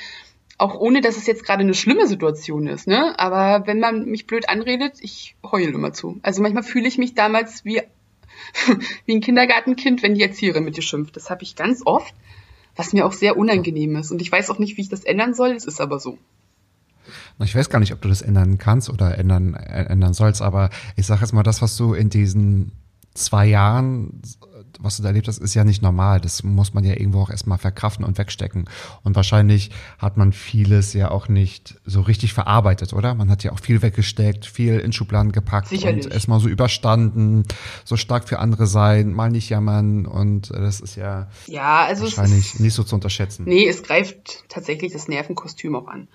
auch ohne, dass es jetzt gerade eine schlimme Situation ist, ne? Aber wenn man mich blöd anredet, ich heule immer zu. Also manchmal fühle ich mich damals wie, wie ein Kindergartenkind, wenn die Erzieherin mit dir schimpft. Das habe ich ganz oft, was mir auch sehr unangenehm ist. Und ich weiß auch nicht, wie ich das ändern soll. Es ist aber so. Ich weiß gar nicht, ob du das ändern kannst oder ändern, ändern sollst, aber ich sage jetzt mal, das, was du in diesen zwei Jahren was du da erlebt hast, ist ja nicht normal. Das muss man ja irgendwo auch erstmal verkraften und wegstecken. Und wahrscheinlich hat man vieles ja auch nicht so richtig verarbeitet, oder? Man hat ja auch viel weggesteckt, viel in Schubladen gepackt Sicherlich. und erstmal so überstanden, so stark für andere sein, mal nicht jammern. Und das ist ja, ja also wahrscheinlich ist, nicht so zu unterschätzen. Nee, es greift tatsächlich das Nervenkostüm auch an.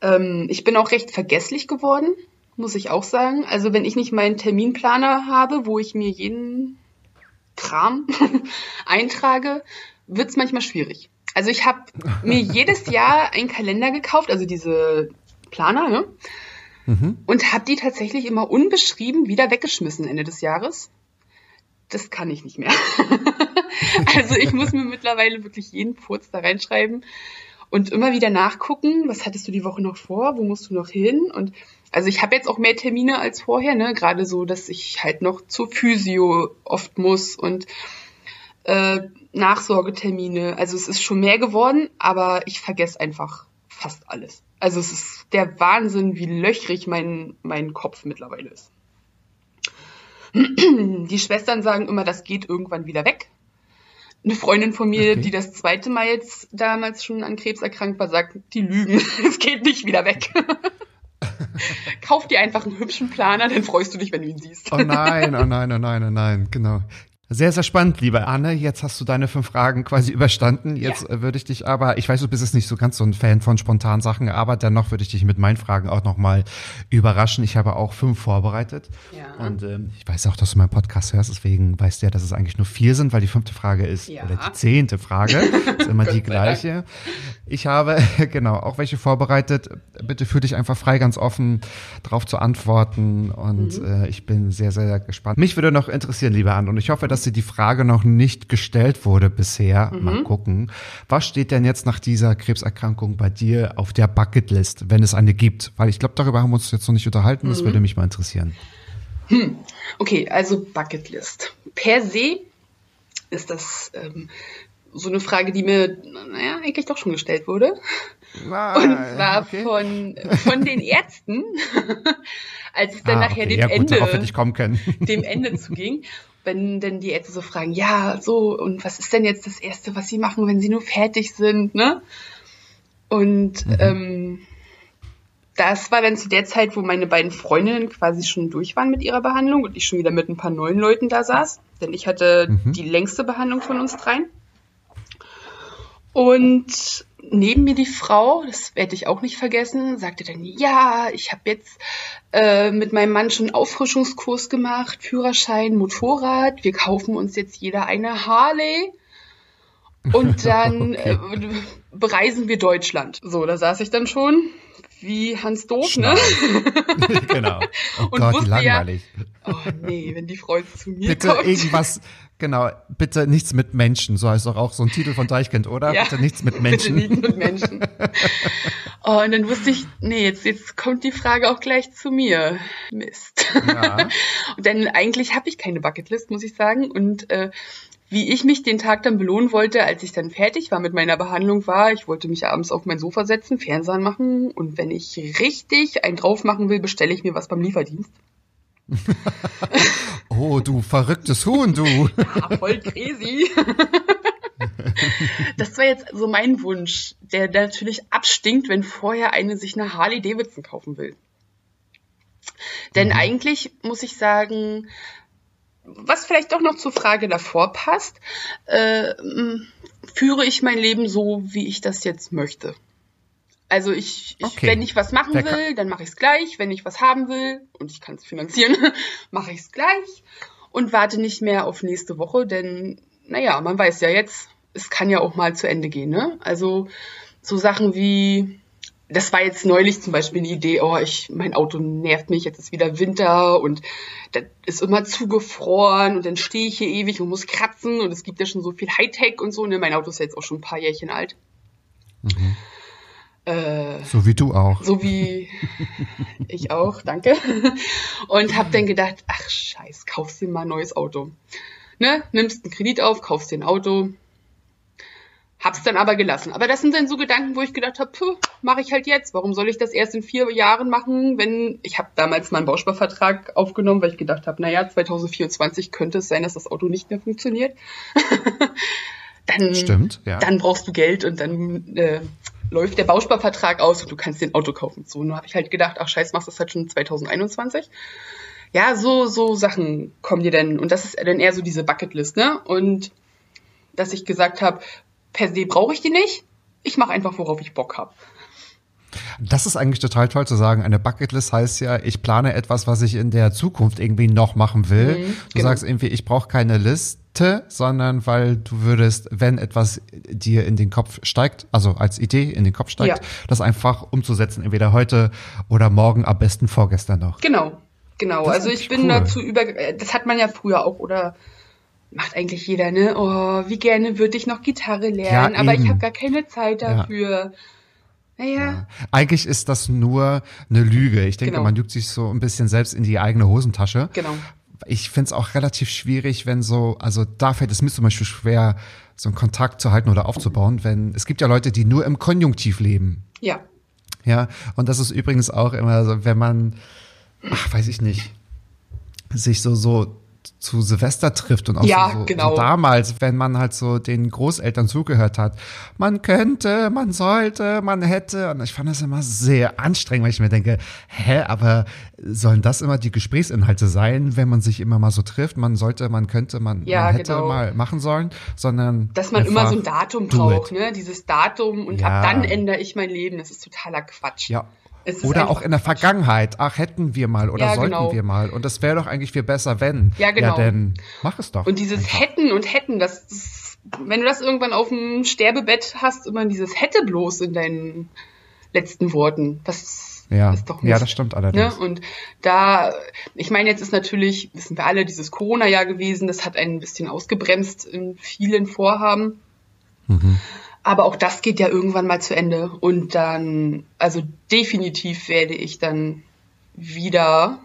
Ähm, ich bin auch recht vergesslich geworden muss ich auch sagen. Also wenn ich nicht meinen Terminplaner habe, wo ich mir jeden Kram eintrage, wird es manchmal schwierig. Also ich habe mir jedes Jahr einen Kalender gekauft, also diese Planer, ne? Mhm. Und habe die tatsächlich immer unbeschrieben wieder weggeschmissen Ende des Jahres. Das kann ich nicht mehr. also ich muss mir mittlerweile wirklich jeden Furz da reinschreiben und immer wieder nachgucken, was hattest du die Woche noch vor, wo musst du noch hin und also ich habe jetzt auch mehr Termine als vorher, ne? Gerade so, dass ich halt noch zur Physio oft muss und äh, Nachsorgetermine. Also es ist schon mehr geworden, aber ich vergesse einfach fast alles. Also es ist der Wahnsinn, wie löchrig mein, mein Kopf mittlerweile ist. Die Schwestern sagen immer, das geht irgendwann wieder weg. Eine Freundin von mir, okay. die das zweite Mal jetzt damals schon an Krebs erkrankt war, sagt, die lügen. Es geht nicht wieder weg. Kauf dir einfach einen hübschen Planer, dann freust du dich, wenn du ihn siehst. Oh nein, oh nein, oh nein, oh nein, genau. Sehr, sehr spannend, liebe Anne. Jetzt hast du deine fünf Fragen quasi überstanden. Jetzt ja. Äh, würde ich dich aber, ich weiß, du bist jetzt nicht so ganz so ein Fan von spontanen Sachen, aber dennoch würde ich dich mit meinen Fragen auch nochmal überraschen. Ich habe auch fünf vorbereitet. Ja. Und ähm, ich weiß auch, dass du meinen Podcast hörst, deswegen weißt du ja, dass es eigentlich nur vier sind, weil die fünfte Frage ist, ja. oder die zehnte Frage, ist immer die gleiche. Ich habe, genau, auch welche vorbereitet. Bitte fühl dich einfach frei, ganz offen drauf zu antworten. Und mhm. äh, ich bin sehr, sehr gespannt. Mich würde noch interessieren, liebe Anne, und ich hoffe, dass dir die Frage noch nicht gestellt wurde bisher. Mhm. Mal gucken. Was steht denn jetzt nach dieser Krebserkrankung bei dir auf der Bucketlist, wenn es eine gibt? Weil ich glaube, darüber haben wir uns jetzt noch nicht unterhalten. Das mhm. würde mich mal interessieren. Hm. Okay, also Bucketlist. Per se ist das ähm, so eine Frage, die mir, naja, eigentlich doch schon gestellt wurde. Ah, und zwar okay. von, von den Ärzten, als es dann ah, nachher okay. dem ja, gut, Ende, dem Ende zuging wenn denn die Ärzte so fragen, ja, so, und was ist denn jetzt das Erste, was sie machen, wenn sie nur fertig sind, ne? Und mhm. ähm, das war dann zu der Zeit, wo meine beiden Freundinnen quasi schon durch waren mit ihrer Behandlung und ich schon wieder mit ein paar neuen Leuten da saß, denn ich hatte mhm. die längste Behandlung von uns dreien. Und neben mir die Frau, das werde ich auch nicht vergessen, sagte dann, ja, ich habe jetzt äh, mit meinem Mann schon einen Auffrischungskurs gemacht, Führerschein, Motorrad, wir kaufen uns jetzt jeder eine Harley und dann okay. äh, bereisen wir Deutschland. So, da saß ich dann schon, wie Hans Doof, ne? genau. Oh Und Gott, wie langweilig. Ja, oh nee, wenn die Frau zu mir Bitte kommt. irgendwas, genau, bitte nichts mit Menschen. So heißt doch auch so ein Titel von Deichkind, oder? Ja. Bitte nichts mit Menschen. Bitte nicht mit Menschen. Oh, und dann wusste ich, nee, jetzt, jetzt kommt die Frage auch gleich zu mir. Mist. Ja. Denn eigentlich habe ich keine Bucketlist, muss ich sagen. Und äh, wie ich mich den Tag dann belohnen wollte, als ich dann fertig war mit meiner Behandlung, war, ich wollte mich abends auf mein Sofa setzen, Fernsehen machen und wenn ich richtig einen drauf machen will, bestelle ich mir was beim Lieferdienst. Oh, du verrücktes Huhn, du. Ja, voll crazy. das war jetzt so mein Wunsch, der, natürlich abstinkt, wenn vorher eine sich eine Harley Davidson kaufen will. Denn eigentlich muss ich sagen, was vielleicht doch noch zur Frage davor passt, äh, führe ich mein Leben so, wie ich das jetzt möchte. Also ich, ich Okay. wenn ich was machen will, dann mache ich es gleich. Wenn ich was haben will und ich kann es finanzieren, mache ich es gleich und warte nicht mehr auf nächste Woche, denn naja, man weiß ja jetzt, es kann ja auch mal zu Ende gehen. Ne? Also so Sachen wie, das war jetzt neulich zum Beispiel eine Idee, oh, ich, mein Auto nervt mich, jetzt ist wieder Winter und das ist immer zugefroren und dann stehe ich hier ewig und muss kratzen und es gibt ja schon so viel Hightech und so. Ne? Mein Auto ist jetzt auch schon ein paar Jährchen alt. Äh, So wie du auch. so wie ich auch, danke. Und habe dann gedacht, ach scheiß, kaufst dir mal ein neues Auto. Ne? Nimmst einen Kredit auf, kaufst dir ein Auto. Hab's dann aber gelassen. Aber das sind dann so Gedanken, wo ich gedacht habe, mache ich halt jetzt. Warum soll ich das erst in vier Jahren machen, wenn ich habe damals mal einen Bausparvertrag aufgenommen, weil ich gedacht habe, naja, 2024 könnte es sein, dass das Auto nicht mehr funktioniert. dann, Stimmt, ja. dann brauchst du Geld und dann äh, läuft der Bausparvertrag aus und du kannst dir ein Auto kaufen. So, nur habe ich halt gedacht, ach scheiß, machst du das halt schon 2021. Ja, so, so Sachen kommen dir dann. Und das ist dann eher so diese Bucketlist, ne? Und dass ich gesagt habe, per se brauche ich die nicht. Ich mache einfach, worauf ich Bock habe. Das ist eigentlich total toll zu sagen. Eine Bucketlist heißt ja, ich plane etwas, was ich in der Zukunft irgendwie noch machen will. du genau. sagst irgendwie, ich brauche keine Liste, sondern weil du würdest, wenn etwas dir in den Kopf steigt, also als Idee in den Kopf steigt, Ja. das einfach umzusetzen, entweder heute oder morgen, am besten vorgestern noch. Genau, genau. Das also ich bin cool. dazu über, äh, das hat man ja früher auch oder macht eigentlich jeder, ne? Oh, wie gerne würde ich noch Gitarre lernen, Ja, aber ich habe gar keine Zeit Ja. dafür. Naja, Eigentlich ist das nur eine Lüge. Ich denke, Genau. man lügt sich so ein bisschen selbst in die eigene Hosentasche. genau. Ich finde es auch relativ schwierig, wenn so, also da fällt es mir zum Beispiel schwer, so einen Kontakt zu halten oder aufzubauen, wenn es gibt ja Leute, die nur im Konjunktiv leben. Ja, Ja, und das ist übrigens auch immer so, wenn man, ach, weiß ich nicht, sich so, so zu Silvester trifft und auch Ja, so, genau. so damals, wenn man halt so den Großeltern zugehört hat, man könnte, man sollte, man hätte und ich fand das immer sehr anstrengend, weil ich mir denke, hä, aber sollen das immer die Gesprächsinhalte sein, wenn man sich immer mal so trifft, man sollte, man könnte, man, Ja, man hätte genau. mal machen sollen, sondern dass man immer so ein Datum braucht, it. ne? Dieses Datum und Ja. ab dann ändere ich mein Leben. Das ist totaler Quatsch. Ja. Oder auch in der Vergangenheit. Ach, hätten wir mal oder Ja, sollten genau. wir mal. Und das wäre doch eigentlich viel besser, wenn. Ja, genau. Ja, denn mach es doch. Und dieses einfach. Hätten und Hätten, das, das, wenn du das irgendwann auf dem Sterbebett hast, immer dieses Hätte bloß in deinen letzten Worten. Das Ja. ist doch ja, Mist. das stimmt Ne? allerdings. Und da, ich meine, jetzt ist natürlich, wissen wir alle, dieses Corona-Jahr gewesen, das hat ein bisschen ausgebremst in vielen Vorhaben. Mhm. Aber auch das geht ja irgendwann mal zu Ende. Und dann, also definitiv werde ich dann wieder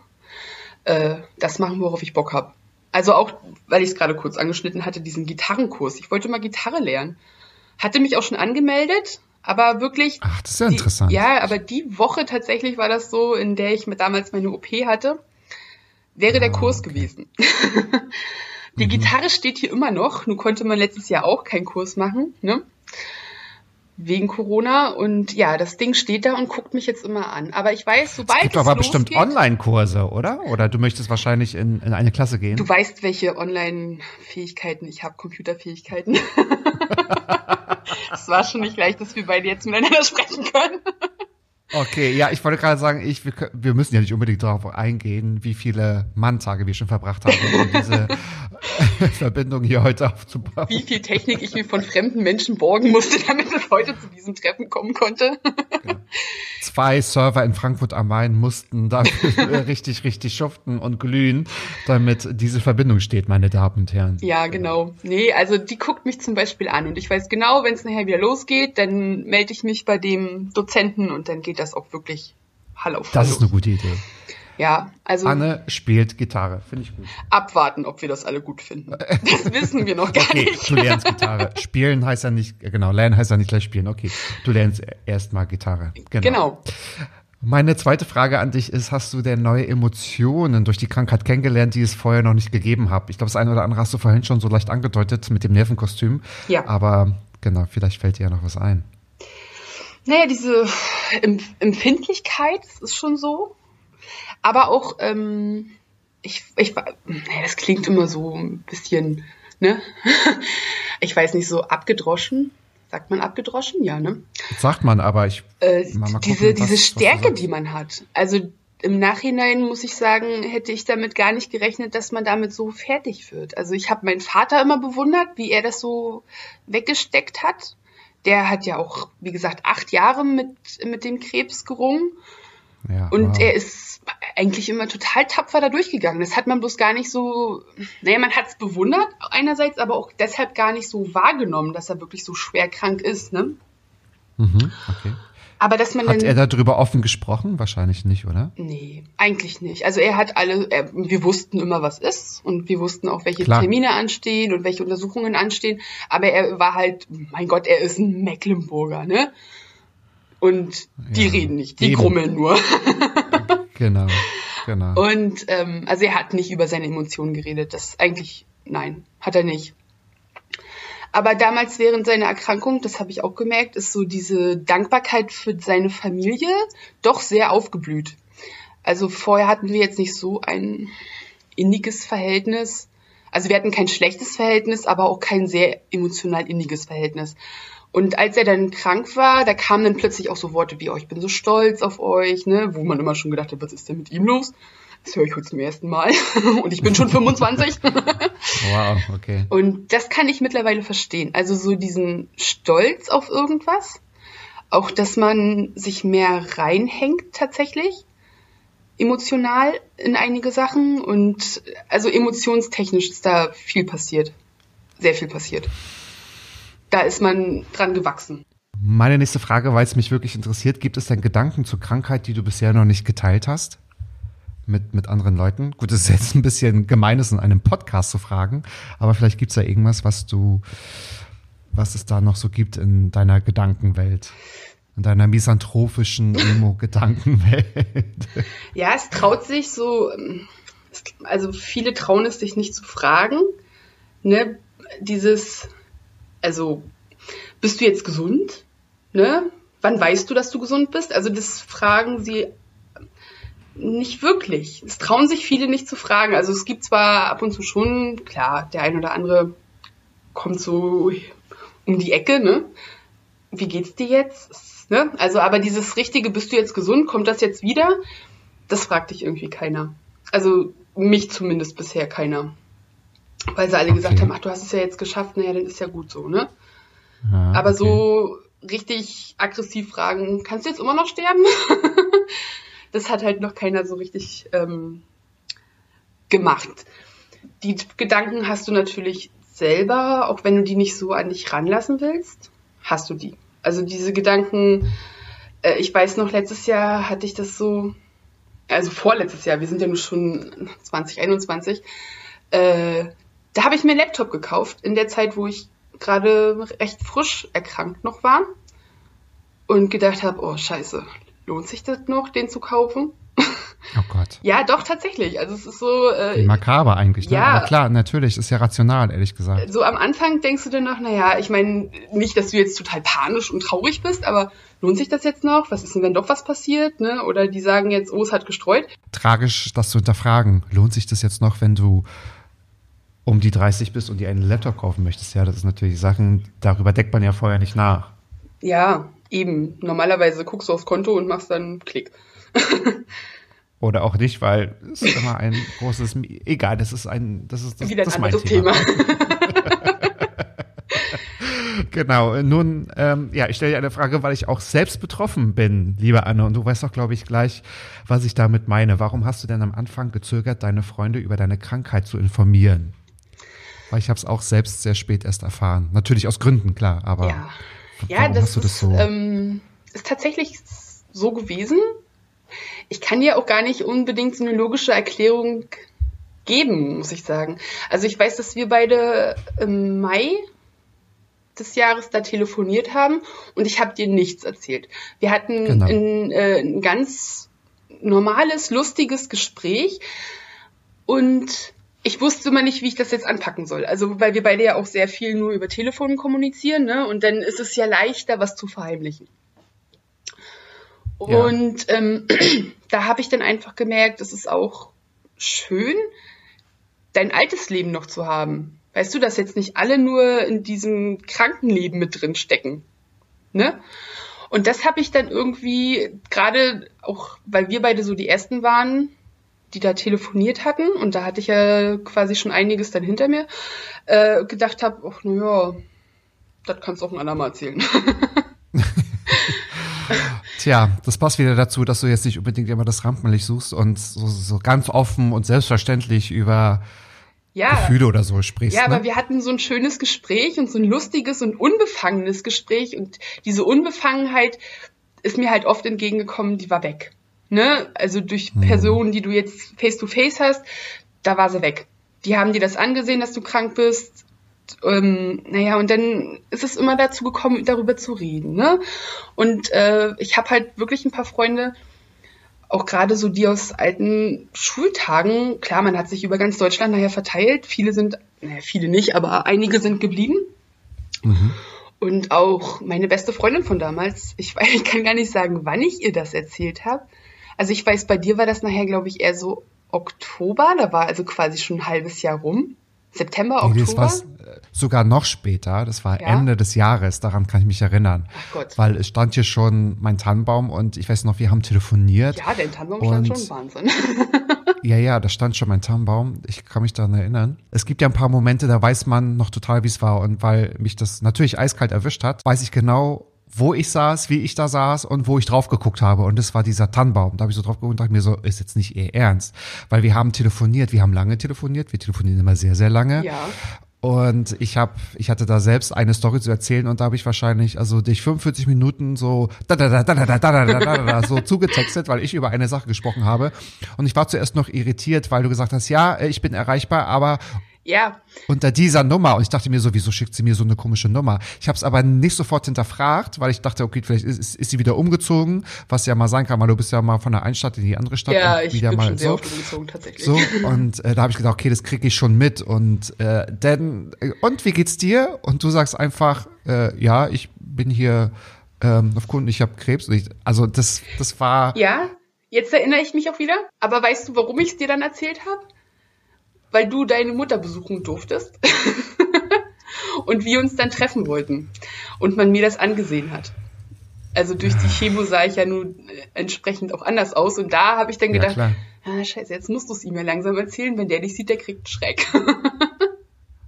äh, das machen, worauf ich Bock habe. Also auch, weil ich es gerade kurz angeschnitten hatte, diesen Gitarrenkurs. Ich wollte mal Gitarre lernen. Hatte mich auch schon angemeldet, aber wirklich. Ach, das ist ja die, interessant. Ja, aber die Woche tatsächlich war das so, in der ich mit damals meine OP hatte, wäre der Ah, Kurs okay. gewesen. die Mhm. Gitarre steht hier immer noch. Nun konnte man letztes Jahr auch keinen Kurs machen, ne? Wegen Corona. Und ja, das Ding steht da und guckt mich jetzt immer an. Aber ich weiß, sobald es gibt es aber losgeht, bestimmt Online-Kurse, oder? Oder du möchtest wahrscheinlich in, in eine Klasse gehen? Du weißt, welche Online-Fähigkeiten ich habe, Computerfähigkeiten. Es war schon nicht leicht, dass wir beide jetzt miteinander sprechen können. Okay, ja, ich wollte gerade sagen, ich, wir, wir, müssen ja nicht unbedingt darauf eingehen, wie viele Manntage wir schon verbracht haben, um diese Verbindung hier heute aufzubauen. Wie viel Technik ich mir von fremden Menschen borgen musste, damit es heute zu diesem Treffen kommen konnte. Genau. Zwei Server in Frankfurt am Main mussten dafür richtig, richtig schuften und glühen, damit diese Verbindung steht, meine Damen und Herren. Ja, genau. Nee, also die guckt mich zum Beispiel an und ich weiß genau, wenn es nachher wieder losgeht, dann melde ich mich bei dem Dozenten und dann geht das auch wirklich Hall auf Das ist eine gute Idee. Ja, also. Anne spielt Gitarre, finde ich gut. Abwarten, ob wir das alle gut finden. Das wissen wir noch gar okay, nicht. Du lernst Gitarre. Spielen heißt ja nicht, genau, lernen heißt ja nicht gleich spielen. Okay, du lernst erstmal Gitarre. Genau. genau. Meine zweite Frage an dich ist, hast du denn neue Emotionen durch die Krankheit kennengelernt, die es vorher noch nicht gegeben hat? Ich glaube, das eine oder andere hast du vorhin schon so leicht angedeutet mit dem Nervenkostüm. Ja. Aber genau, vielleicht fällt dir ja noch was ein. Naja, diese Empfindlichkeit ist schon so. Aber auch, ähm, ich, ich, naja, das klingt immer so ein bisschen, ne? ich weiß nicht, so abgedroschen. Sagt man abgedroschen? Ja, ne? sagt man, aber ich. Äh, diese gucken, diese was, Stärke, was die man hat. Also im Nachhinein muss ich sagen, hätte ich damit gar nicht gerechnet, dass man damit so fertig wird. Also ich habe meinen Vater immer bewundert, wie er das so weggesteckt hat. Der hat ja auch, wie gesagt, acht Jahre mit, mit dem Krebs gerungen. Ja, und wow. er ist eigentlich immer total tapfer da durchgegangen. Das hat man bloß gar nicht so, naja, man hat es bewundert einerseits, aber auch deshalb gar nicht so wahrgenommen, dass er wirklich so schwer krank ist, ne? Mhm, okay. Aber dass man hat er darüber offen gesprochen? Wahrscheinlich nicht, oder? Nee, eigentlich nicht. Also er hat alle, er, wir wussten immer, was ist und wir wussten auch, welche Klar. Termine anstehen und welche Untersuchungen anstehen. Aber er war halt, mein Gott, er ist ein Mecklenburger, ne? Und die ja, reden nicht, die eben. grummeln nur. genau, genau. Und ähm, also er hat nicht über seine Emotionen geredet. Das eigentlich, nein, hat er nicht. Aber damals während seiner Erkrankung, das habe ich auch gemerkt, ist so diese Dankbarkeit für seine Familie doch sehr aufgeblüht. Also vorher hatten wir jetzt nicht so ein inniges Verhältnis. Also wir hatten kein schlechtes Verhältnis, aber auch kein sehr emotional inniges Verhältnis. Und als er dann krank war, da kamen dann plötzlich auch so Worte wie, oh, ich bin so stolz auf euch, ne, wo man immer schon gedacht hat, was ist denn mit ihm los? Das höre ich heute zum ersten Mal. Und ich bin schon 25. wow, okay. Und das kann ich mittlerweile verstehen. Also so diesen Stolz auf irgendwas. Auch, dass man sich mehr reinhängt tatsächlich. Emotional in einige Sachen. Und also emotionstechnisch ist da viel passiert. Sehr viel passiert da ist man dran gewachsen. Meine nächste Frage, weil es mich wirklich interessiert, gibt es denn Gedanken zur Krankheit, die du bisher noch nicht geteilt hast? Mit, mit anderen Leuten? Gut, es ist jetzt ein bisschen gemein, es in einem Podcast zu fragen, aber vielleicht gibt es da irgendwas, was du, was es da noch so gibt in deiner Gedankenwelt, in deiner misanthropischen Emo-Gedankenwelt. Ja, es traut sich so, also viele trauen es sich nicht zu fragen, ne, dieses, also bist du jetzt gesund? Ne? Wann weißt du, dass du gesund bist? Also das fragen sie nicht wirklich. Es trauen sich viele nicht zu fragen. Also es gibt zwar ab und zu schon, klar, der ein oder andere kommt so um die Ecke, ne? Wie geht's dir jetzt? Ne? Also, aber dieses richtige, bist du jetzt gesund? Kommt das jetzt wieder? Das fragt dich irgendwie keiner. Also mich zumindest bisher keiner. Weil sie alle okay. gesagt haben, ach, du hast es ja jetzt geschafft, naja, dann ist ja gut so, ne? Ah, Aber okay. so richtig aggressiv fragen, kannst du jetzt immer noch sterben? das hat halt noch keiner so richtig ähm, gemacht. Die Gedanken hast du natürlich selber, auch wenn du die nicht so an dich ranlassen willst, hast du die. Also diese Gedanken, äh, ich weiß noch, letztes Jahr hatte ich das so, also vorletztes Jahr, wir sind ja nun schon 2021, äh, da habe ich mir einen Laptop gekauft, in der Zeit, wo ich gerade recht frisch erkrankt noch war. Und gedacht habe, oh scheiße, lohnt sich das noch, den zu kaufen? Oh Gott. ja, doch, tatsächlich. Also es ist so. Äh, makaber eigentlich, ne? Ja. Aber klar, natürlich, ist ja rational, ehrlich gesagt. So am Anfang denkst du dir noch, naja, ich meine, nicht, dass du jetzt total panisch und traurig bist, aber lohnt sich das jetzt noch? Was ist denn, wenn doch was passiert? Ne? Oder die sagen jetzt, oh, es hat gestreut. Tragisch, das zu hinterfragen. Lohnt sich das jetzt noch, wenn du um die 30 bist und dir einen Laptop kaufen möchtest. Ja, das ist natürlich Sachen, darüber deckt man ja vorher nicht nach. Ja, Eben, normalerweise guckst du aufs Konto und machst dann Klick. Oder auch nicht, weil es ist immer ein großes, egal, das ist ein, das ist das, Wieder ein das anderes Thema. Thema. Genau, nun, ähm, ja, ich stelle dir eine Frage, weil ich auch selbst betroffen bin, liebe Anne, und du weißt doch, glaube ich, gleich, was ich damit meine. Warum hast du denn am Anfang gezögert, deine Freunde über deine Krankheit zu informieren? Weil ich habe es auch selbst sehr spät erst erfahren. Natürlich aus Gründen, klar, aber ja, ja warum das, du das ist, so? ähm, ist tatsächlich so gewesen. Ich kann dir auch gar nicht unbedingt so eine logische Erklärung geben, muss ich sagen. Also ich weiß, dass wir beide im Mai des Jahres da telefoniert haben und ich habe dir nichts erzählt. Wir hatten Genau. ein, äh, ein ganz normales, lustiges Gespräch und ich wusste immer nicht, wie ich das jetzt anpacken soll. Also, weil wir beide ja auch sehr viel nur über Telefon kommunizieren, ne? Und dann ist es ja leichter, was zu verheimlichen. Ja. Und ähm, da habe ich dann einfach gemerkt, es ist auch schön, dein altes Leben noch zu haben. Weißt du, dass jetzt nicht alle nur in diesem Krankenleben mit drin stecken. Ne? Und das habe ich dann irgendwie, gerade auch, weil wir beide so die Ersten waren, die da telefoniert hatten, und da hatte ich ja quasi schon einiges dann hinter mir, äh, gedacht habe, ach naja, das kannst du auch ein andermal erzählen. Tja, das passt wieder dazu, dass du jetzt nicht unbedingt immer das Rampenlicht suchst und so, so ganz offen und selbstverständlich über ja. Gefühle oder so sprichst. Ja, ne? aber wir hatten so ein schönes Gespräch und so ein lustiges und unbefangenes Gespräch und diese Unbefangenheit ist mir halt oft entgegengekommen, die war weg. Ne? Also durch Hm. Personen, die du jetzt face to face hast, da war sie weg. Die haben dir das angesehen, dass du krank bist. Ähm, naja, und dann ist es immer dazu gekommen, darüber zu reden. Ne? Und äh, ich habe halt wirklich ein paar Freunde, auch gerade so die aus alten Schultagen, klar, man hat sich über ganz Deutschland nachher verteilt. Viele sind, naja, viele nicht, aber einige sind geblieben. Mhm. Und auch meine beste Freundin von damals, ich, weiß, ich kann gar nicht sagen, wann ich ihr das erzählt habe. Also ich weiß, bei dir war das nachher, glaube ich, eher so Oktober, da war also quasi schon ein halbes Jahr rum. September, Nee, das Oktober. war sogar noch später, das war Ja? Ende des Jahres, daran kann ich mich erinnern. Ach Gott. Weil es stand hier schon mein Tannenbaum und ich weiß noch, wir haben telefoniert. ja, dein Tannenbaum stand schon Wahnsinn. Ja, ja, da stand schon mein Tannenbaum. Ich kann mich daran erinnern. Es gibt ja ein paar Momente, da weiß man noch total, wie es war. Und weil mich das natürlich eiskalt erwischt hat, weiß ich genau, wo ich saß, wie ich da saß und wo ich drauf geguckt habe. Und das war dieser Tannenbaum. Da habe ich so drauf geguckt und dachte mir so, ist jetzt nicht ihr Ernst. Weil wir haben telefoniert, wir haben lange telefoniert, wir telefonieren immer sehr, sehr lange. ja. Und ich habe, ich hatte da selbst eine Story zu erzählen und da habe ich wahrscheinlich also dich 45 Minuten so da da da da da da da da da da so zugetextet, weil ich über eine Sache gesprochen habe. Und ich war zuerst noch irritiert, weil du gesagt hast, ja, äh, ich bin erreichbar, aber Ja, unter dieser Nummer. Und ich dachte mir so, wieso schickt sie mir so eine komische Nummer? Ich habe es aber nicht sofort hinterfragt, weil ich dachte, okay, vielleicht ist, ist, ist sie wieder umgezogen, was ja mal sein kann, weil du bist ja mal von der einen Stadt in die andere Stadt ja, und ich wieder bin mal schon sehr so. oft umgezogen tatsächlich. So, und äh, da habe ich gedacht, okay, das kriege ich schon mit. Und äh, denn, äh, und wie geht's dir? Und du sagst einfach, äh, ja, ich bin hier ähm, auf Kunden, ich habe Krebs. Ich, also das, das war. Ja, jetzt erinnere ich mich auch wieder. Aber weißt du, warum ich es dir dann erzählt habe? Weil du deine Mutter besuchen durftest. und wir uns dann treffen wollten. Und man mir das angesehen hat. Also durch die Chemo sah ich ja nun äh, entsprechend auch anders aus. Und da habe ich dann Ja, gedacht, klar. ah, scheiße, jetzt musst du es ihm ja langsam erzählen. Wenn der dich sieht, der kriegt einen Schreck.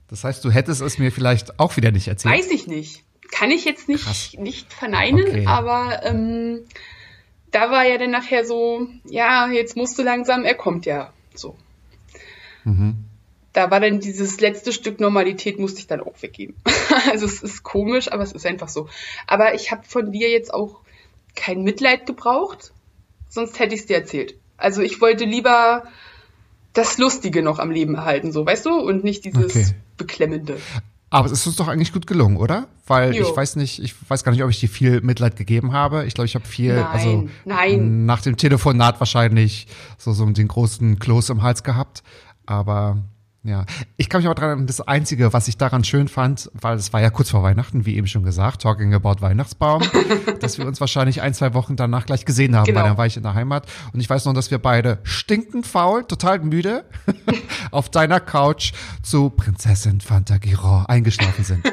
Das heißt, du hättest es mir vielleicht auch wieder nicht erzählt. Weiß ich nicht. Kann ich jetzt Krass. nicht, nicht verneinen, Okay. aber ähm, da war ja dann nachher so, ja, jetzt musst du langsam, er kommt ja so. Mhm. Da war dann dieses letzte Stück Normalität, musste ich dann auch weggeben. also es ist komisch, aber es ist einfach so. Aber ich habe von dir jetzt auch kein Mitleid gebraucht, sonst hätte ich es dir erzählt. Also ich wollte lieber das Lustige noch am Leben erhalten, so, weißt du? Und nicht dieses Okay. Beklemmende. Aber es ist uns doch eigentlich gut gelungen, oder? Weil Jo. ich weiß nicht, ich weiß gar nicht, ob ich dir viel Mitleid gegeben habe. Ich glaube, ich habe viel, Nein, also nein. nach dem Telefonat wahrscheinlich so, so den großen Kloß im Hals gehabt. Aber ja, ich kann mich aber dran erinnern, das Einzige, was ich daran schön fand, weil es war ja kurz vor Weihnachten, wie eben schon gesagt, Talking About Weihnachtsbaum, dass wir uns wahrscheinlich ein, zwei Wochen danach gleich gesehen haben, Genau. weil dann war ich in der Heimat. Und ich weiß noch, dass wir beide stinkend faul, total müde, auf deiner Couch zu Prinzessin Fantagiron eingeschlafen sind.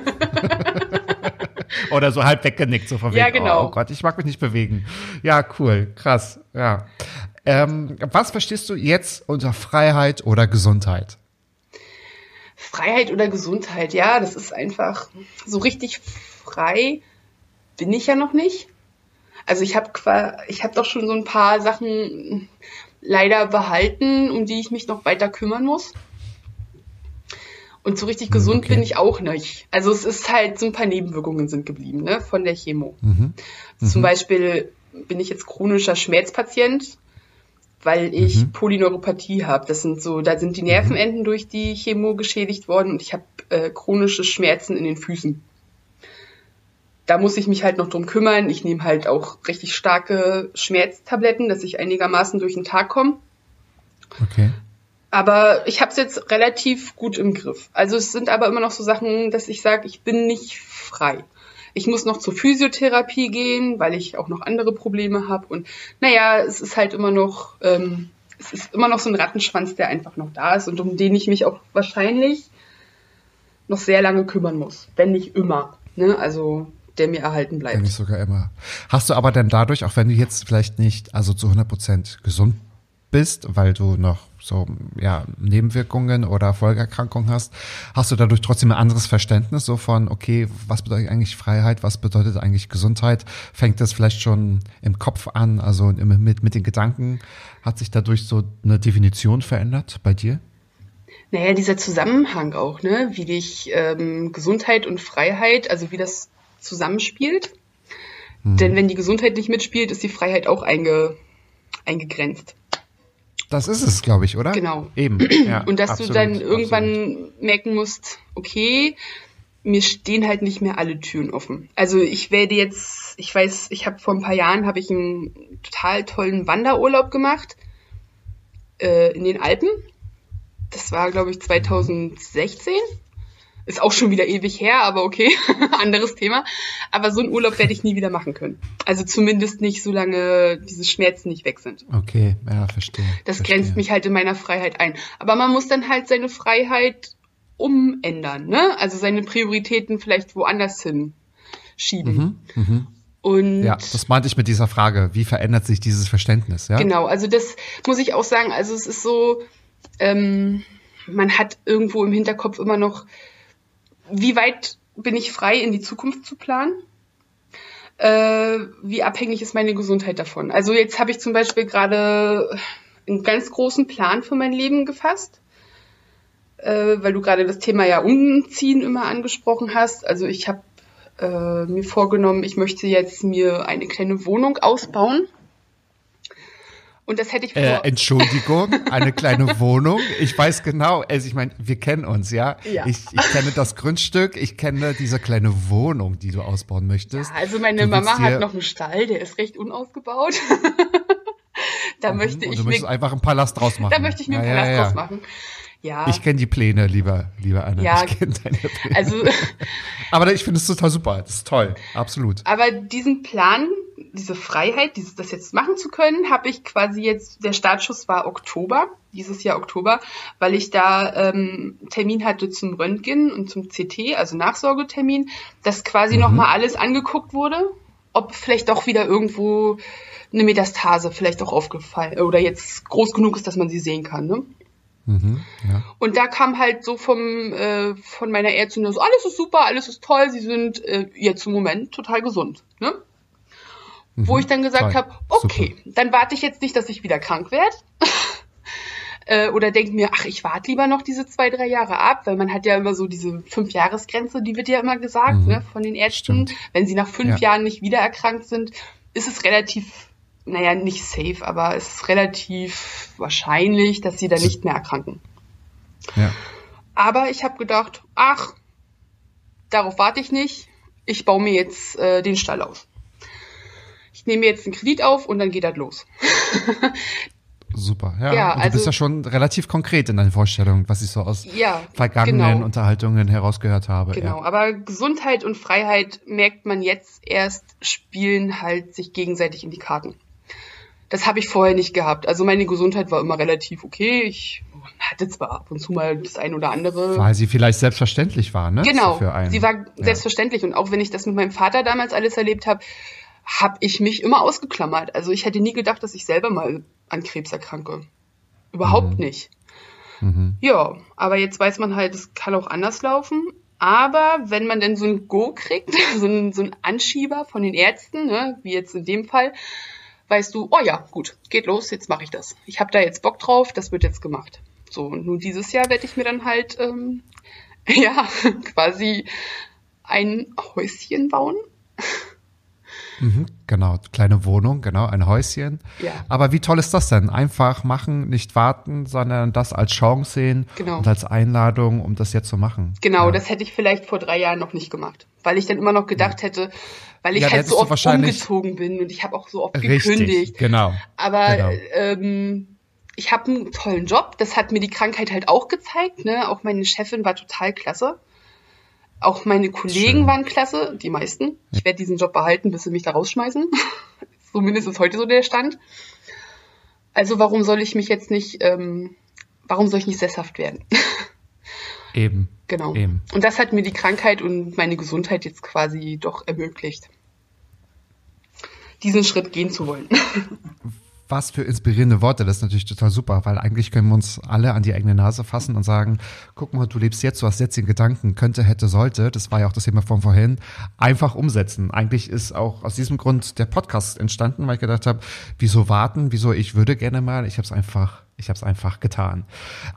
Oder so halb weggenickt, so von Ja, wegen, genau. oh, oh Gott, ich mag mich nicht bewegen. Ja, cool, krass, ja. Ähm, was verstehst du jetzt unter Freiheit oder Gesundheit? Freiheit oder Gesundheit, ja, das ist einfach so richtig frei bin ich ja noch nicht. Also ich habe ich habe doch schon so ein paar Sachen leider behalten, um die ich mich noch weiter kümmern muss. Und so richtig gesund okay. bin ich auch nicht. Also es ist halt so ein paar Nebenwirkungen sind geblieben, ne, von der Chemo. Mhm. Zum Beispiel bin ich jetzt chronischer Schmerzpatient, weil ich Mhm. Polyneuropathie habe. Das sind so, da sind die Nervenenden durch die Chemo geschädigt worden und ich habe äh, chronische Schmerzen in den Füßen. Da muss ich mich halt noch drum kümmern. Ich nehme halt auch richtig starke Schmerztabletten, dass ich einigermaßen durch den Tag komme. Okay. Aber ich habe es jetzt relativ gut im Griff. Also es sind aber immer noch so Sachen, dass ich sage, ich bin nicht frei. Ich muss noch zur Physiotherapie gehen, weil ich auch noch andere Probleme habe. Und naja, es ist halt immer noch, ähm, es ist immer noch so ein Rattenschwanz, der einfach noch da ist und um den ich mich auch wahrscheinlich noch sehr lange kümmern muss, wenn nicht immer. Ne? Also der mir erhalten bleibt. Wenn nicht sogar immer. Hast du aber denn dadurch, auch wenn du jetzt vielleicht nicht also zu 100 Prozent gesund bist, weil du noch so ja Nebenwirkungen oder Folgeerkrankungen hast, hast du dadurch trotzdem ein anderes Verständnis so von okay, was bedeutet eigentlich Freiheit, was bedeutet eigentlich Gesundheit? Fängt das vielleicht schon im Kopf an, also mit mit den Gedanken hat sich dadurch so eine Definition verändert bei dir? Naja, dieser Zusammenhang auch, ne, wie dich ähm, Gesundheit und Freiheit, also wie das zusammenspielt. Hm. Denn wenn die Gesundheit nicht mitspielt, ist die Freiheit auch einge, eingegrenzt. Das ist es, glaube ich, oder? Genau. Eben. Ja, und dass absolut, du dann irgendwann absolut. merken musst, okay, mir stehen halt nicht mehr alle Türen offen. Also ich werde jetzt, ich weiß, ich habe vor ein paar Jahren habe ich einen total tollen Wanderurlaub gemacht äh, in den Alpen. Das war, glaube ich, 2016 ist auch schon wieder ewig her, aber okay, anderes Thema. Aber so einen Urlaub werde ich nie wieder machen können. Also zumindest nicht, solange diese Schmerzen nicht weg sind. Okay, ja, verstehe. Das verstehe. grenzt mich halt in meiner Freiheit ein. Aber man muss dann halt seine Freiheit umändern, ne? Also seine Prioritäten vielleicht woanders hin schieben. Mhm, Und Ja, das meinte ich mit dieser Frage. Wie verändert sich dieses Verständnis? Ja? Genau, also das muss ich auch sagen. Also es ist so, ähm, man hat irgendwo im Hinterkopf immer noch, wie weit bin ich frei, in die Zukunft zu planen? Äh, wie abhängig ist meine Gesundheit davon? Also jetzt habe ich zum Beispiel gerade einen ganz großen Plan für mein Leben gefasst, äh, weil du gerade das Thema ja Umziehen immer angesprochen hast. Also ich habe äh, mir vorgenommen, ich möchte jetzt mir eine kleine Wohnung ausbauen. Und das hätte ich vor. Äh, Entschuldigung, eine kleine Wohnung. Ich weiß genau, also ich meine, wir kennen uns, ja. Ja. Ich, ich kenne das Grundstück, ich kenne diese kleine Wohnung, die du ausbauen möchtest. Ja, also meine Du Mama hat noch einen Stall, der ist recht unausgebaut. da möchte und ich du möchtest einfach einen Palast draus machen. da möchte ich mir einen Ja, Palast ja, ja. draus machen. Ja, Ich kenne die Pläne, lieber, lieber Anna. Ja, ich kenne deine Pläne. also, Aber ich finde es total super. Das ist toll. Absolut. aber diesen Plan, diese Freiheit, dieses, das jetzt machen zu können, habe ich quasi jetzt, der Startschuss war Oktober, dieses Jahr Oktober, weil ich da ähm, Termin hatte zum Röntgen und zum CT, also Nachsorgetermin, dass quasi Mhm. nochmal alles angeguckt wurde, ob vielleicht doch wieder irgendwo eine Metastase vielleicht auch aufgefallen oder jetzt groß genug ist, dass man sie sehen kann. Ne? Mhm, ja. Und da kam halt so vom äh, von meiner Ärztin so, alles ist super, alles ist toll, sie sind äh, jetzt im Moment total gesund. Ne? Wo ich dann gesagt Mhm. habe, okay, dann warte ich jetzt nicht, dass ich wieder krank werde. äh, oder denke mir, ach, ich warte lieber noch diese zwei, drei Jahre ab, weil man hat ja immer so diese Fünf-Jahres-Grenze, die wird ja immer gesagt, ne, von den Ärzten. Mhm. Stimmt. Wenn sie nach fünf Ja. Jahren nicht wieder erkrankt sind, ist es relativ, naja, nicht safe, aber es ist relativ wahrscheinlich, dass sie dann nicht mehr erkranken. ja. Aber ich habe gedacht, ach, darauf warte ich nicht. Ich baue mir jetzt äh, den Stall aus. Ich nehme jetzt einen Kredit auf und dann geht das los. Super. Ja, Ja, und du also- bist ja schon relativ konkret in deinen Vorstellungen, was ich so aus Ja, vergangenen genau. Unterhaltungen herausgehört habe. Genau, Ja. aber Gesundheit und Freiheit merkt man jetzt erst, spielen halt sich gegenseitig in die Karten. Das habe ich vorher nicht gehabt. Also meine Gesundheit war immer relativ okay. Ich hatte zwar ab und zu mal das ein oder andere. Weil sie vielleicht selbstverständlich war, ne? Genau, sie war selbstverständlich. Und auch wenn ich das mit meinem Vater damals alles erlebt habe, habe ich mich immer ausgeklammert. Also ich hätte nie gedacht, dass ich selber mal an Krebs erkranke. Überhaupt mhm. nicht. Mhm. Ja, aber jetzt weiß man halt, es kann auch anders laufen. Aber wenn man denn so ein Go kriegt, so ein, so ein Anschieber von den Ärzten, ne, wie jetzt in dem Fall, weißt du, oh ja, gut, geht los, jetzt mache ich das. Ich habe da jetzt Bock drauf, das wird jetzt gemacht. So, und nun dieses Jahr werde ich mir dann halt, ähm, ja, quasi ein Häuschen bauen. Mhm, genau, kleine Wohnung, genau, ein Häuschen. Ja. Aber wie toll ist das denn? Einfach machen, nicht warten, sondern das als Chance sehen genau. und als Einladung, um das jetzt zu machen. Genau, ja. das hätte ich vielleicht vor drei Jahren noch nicht gemacht, weil ich dann immer noch gedacht hätte, weil ich ja, halt so oft umgezogen bin und ich habe auch so oft richtig, gekündigt. Genau. Aber genau. Ähm, ich habe einen tollen Job, das hat mir die Krankheit halt auch gezeigt. Ne? Auch meine Chefin war total klasse. Auch meine Kollegen Schön. waren klasse, die meisten. Ich werde diesen Job behalten, bis sie mich da rausschmeißen. Zumindest ist heute so der Stand. Also warum soll ich mich jetzt nicht, ähm, warum soll ich nicht sesshaft werden? Eben. Genau. Eben. Und das hat mir die Krankheit und meine Gesundheit jetzt quasi doch ermöglicht, diesen Schritt gehen zu wollen. was für inspirierende Worte. Das ist natürlich total super, weil eigentlich können wir uns alle an die eigene Nase fassen und sagen, guck mal, du lebst jetzt, du hast jetzt den Gedanken, könnte, hätte, sollte, das war ja auch das Thema von vorhin, einfach umsetzen. Eigentlich ist auch aus diesem Grund der Podcast entstanden, weil ich gedacht habe, wieso warten, wieso ich würde gerne mal, ich habe es einfach ich habe es einfach getan.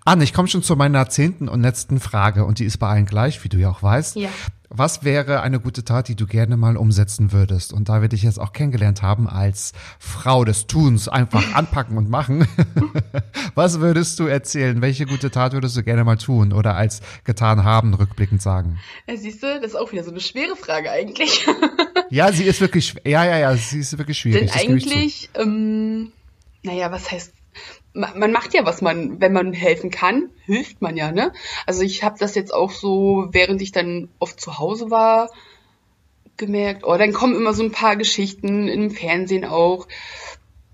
Anne, ich komme schon zu meiner zehnten und letzten Frage und die ist bei allen gleich, wie du ja auch weißt. Ja. Was wäre eine gute Tat, die du gerne mal umsetzen würdest? Und da wir dich jetzt auch kennengelernt haben als Frau des Tuns, einfach anpacken und machen. Was würdest du erzählen? Welche gute Tat würdest du gerne mal tun oder als getan haben, rückblickend sagen? Ja, siehst du, das ist auch wieder so eine schwere Frage eigentlich. ja, sie ist wirklich, ja, ja, ja, sie ist wirklich schwierig. Denn eigentlich, ähm, naja, was heißt man macht ja, was man, wenn man helfen kann, hilft man ja, ne? Also ich habe das jetzt auch so, während ich dann oft zu Hause war, gemerkt, oh, dann kommen immer so ein paar Geschichten im Fernsehen auch,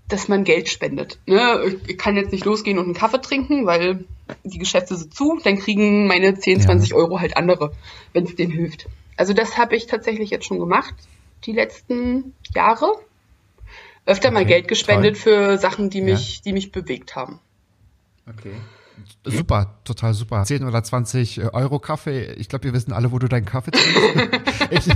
dass man Geld spendet. Ne? Ich kann jetzt nicht losgehen und einen Kaffee trinken, weil die Geschäfte sind zu, dann kriegen meine 10, 20 ja. Euro halt andere, wenn es denen hilft. Also das habe ich tatsächlich jetzt schon gemacht, die letzten Jahre öfter okay, mal Geld gespendet toll. für Sachen, die mich, ja. die mich bewegt haben. Okay. Super, total super. 10 oder 20 äh, Euro Kaffee. Ich glaube, wir wissen alle, wo du deinen Kaffee trinkst. ich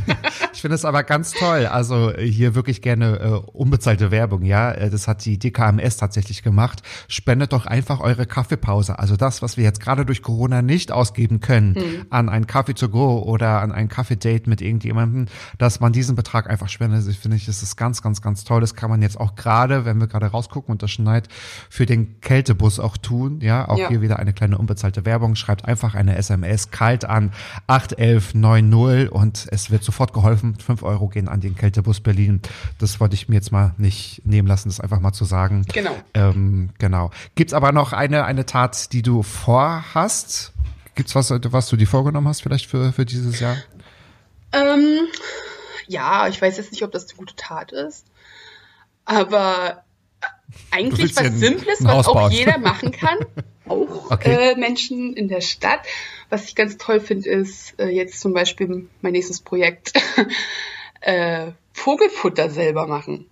ich finde es aber ganz toll. Also äh, hier wirklich gerne äh, unbezahlte Werbung, ja. Äh, das hat die DKMS tatsächlich gemacht. Spendet doch einfach eure Kaffeepause. Also das, was wir jetzt gerade durch Corona nicht ausgeben können, hm. an ein Kaffee to go oder an ein Kaffee-Date mit irgendjemandem, dass man diesen Betrag einfach spendet. Ich finde, das ist ganz, ganz, ganz toll. Das kann man jetzt auch gerade, wenn wir gerade rausgucken und das schneit, für den Kältebus auch tun. Ja, auch ja. Hier wieder eine kleine unbezahlte Werbung. Schreibt einfach eine SMS kalt an 81190 und es wird sofort geholfen. Fünf Euro gehen an den Kältebus Berlin. Das wollte ich mir jetzt mal nicht nehmen lassen, das einfach mal zu sagen. Genau. Ähm, genau. Gibt's aber noch eine, eine Tat, die du vorhast? Gibt's was, was du dir vorgenommen hast vielleicht für, für dieses Jahr? Ähm, ja, ich weiß jetzt nicht, ob das eine gute Tat ist. Aber eigentlich was Simples, was auch jeder machen kann. auch okay. äh, Menschen in der Stadt. Was ich ganz toll finde, ist äh, jetzt zum Beispiel mein nächstes Projekt, äh, Vogelfutter selber machen.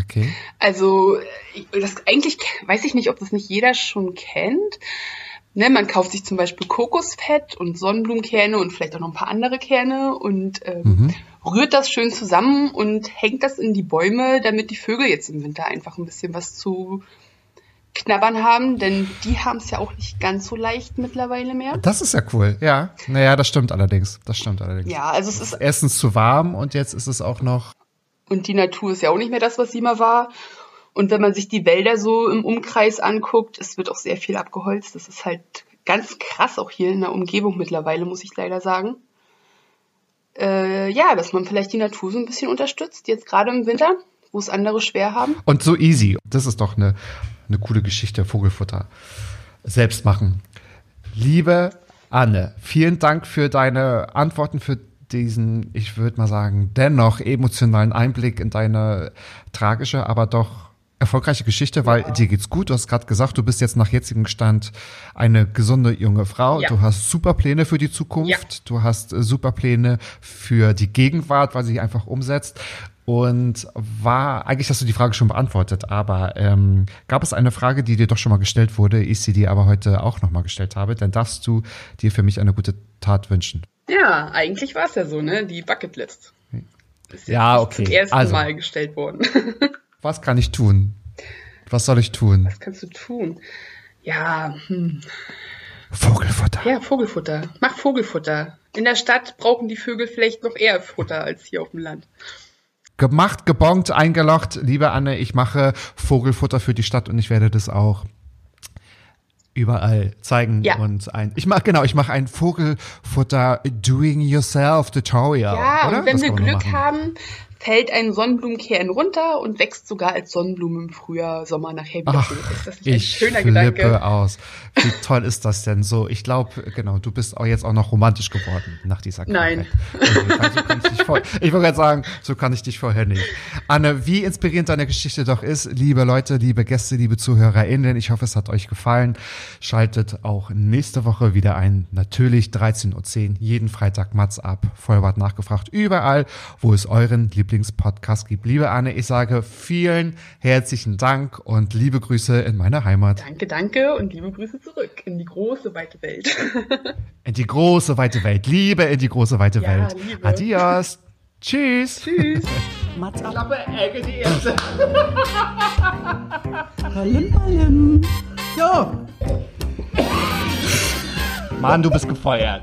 Okay. Also das eigentlich weiß ich nicht, ob das nicht jeder schon kennt. Ne, man kauft sich zum Beispiel Kokosfett und Sonnenblumenkerne und vielleicht auch noch ein paar andere Kerne und ähm, mhm. Rührt das schön zusammen und hängt das in die Bäume, damit die Vögel jetzt im Winter einfach ein bisschen was zu knabbern haben, denn die haben es ja auch nicht ganz so leicht mittlerweile mehr. Das ist ja cool, ja. Naja, das stimmt allerdings. Das stimmt allerdings. Ja, also es ist. Erstens zu warm und jetzt ist es auch noch. Und die Natur ist ja auch nicht mehr das, was sie mal war. Und wenn man sich die Wälder so im Umkreis anguckt, es wird auch sehr viel abgeholzt. Das ist halt ganz krass auch hier in der Umgebung mittlerweile, muss ich leider sagen. Äh, ja, dass man vielleicht die Natur so ein bisschen unterstützt, jetzt gerade im Winter, wo es andere schwer haben. Und so easy. Das ist doch eine eine coole Geschichte, Vogelfutter selbst machen. Liebe Anne, vielen Dank für deine Antworten, für diesen, ich würde mal sagen, dennoch emotionalen Einblick in deine tragische, aber doch erfolgreiche Geschichte, weil dir geht's gut. Du hast gerade gesagt, du bist jetzt nach jetzigem Stand eine gesunde junge Frau. Ja. Du hast super Pläne für die Zukunft. Ja. Du hast äh, super Pläne für die Gegenwart, weil sie einfach umsetzt. Und war, eigentlich hast du die Frage schon beantwortet, aber ähm, gab es eine Frage, die dir doch schon mal gestellt wurde, ich sie dir aber heute auch nochmal gestellt habe, dann darfst du dir für mich eine gute Tat wünschen. Ja, eigentlich war es ja so, ne? Die Bucketlist. Ist Ja, okay. Zum ersten Also. Mal gestellt worden. Was kann ich tun? Was soll ich tun? Was kannst du tun? Ja, hm. Vogelfutter. ja, Vogelfutter. Mach Vogelfutter. In der Stadt brauchen die Vögel vielleicht noch eher Futter als hier auf dem Land. Gemacht, gebongt, eingelocht. Liebe Anne, ich mache Vogelfutter für die Stadt und ich werde das auch überall zeigen Ja. und ein ich mache genau ich mache ein Vogelfutter doing yourself Tutorial Ja, oder? und wenn Das wir Glück haben, fällt ein Sonnenblumenkern runter und wächst sogar als Sonnenblume im Frühjahr, Sommer nachher wieder Ach. Ist das nicht ein ich schöner flippe Gedanke? aus. Wie toll ist das denn so? Ich glaube, genau, du bist auch jetzt auch noch romantisch geworden nach dieser Nein. Krankheit. So ich, wollte gerade sagen, so kann ich dich vorher nicht. Anne, wie inspirierend deine Geschichte doch ist, liebe Leute, liebe Gäste, liebe ZuhörerInnen, ich hoffe, es hat euch gefallen. Schaltet auch nächste Woche wieder ein. Natürlich 13.10 Uhr, jeden Freitag Mats ab. Vollbart nachgefragt. Überall, wo es euren Lieblingspodcast gibt. Liebe Anne, ich sage vielen herzlichen Dank und liebe Grüße in meine Heimat. Danke, danke und liebe Grüße zurück in die große, weite Welt. In die große, weite Welt. Liebe in die große, weite Ja, Welt. Liebe. Adios. Tschüss. Tschüss. Mats ab. Klappe, Ecke, die erste. Palim, palim. So, Mann, du bist gefeuert.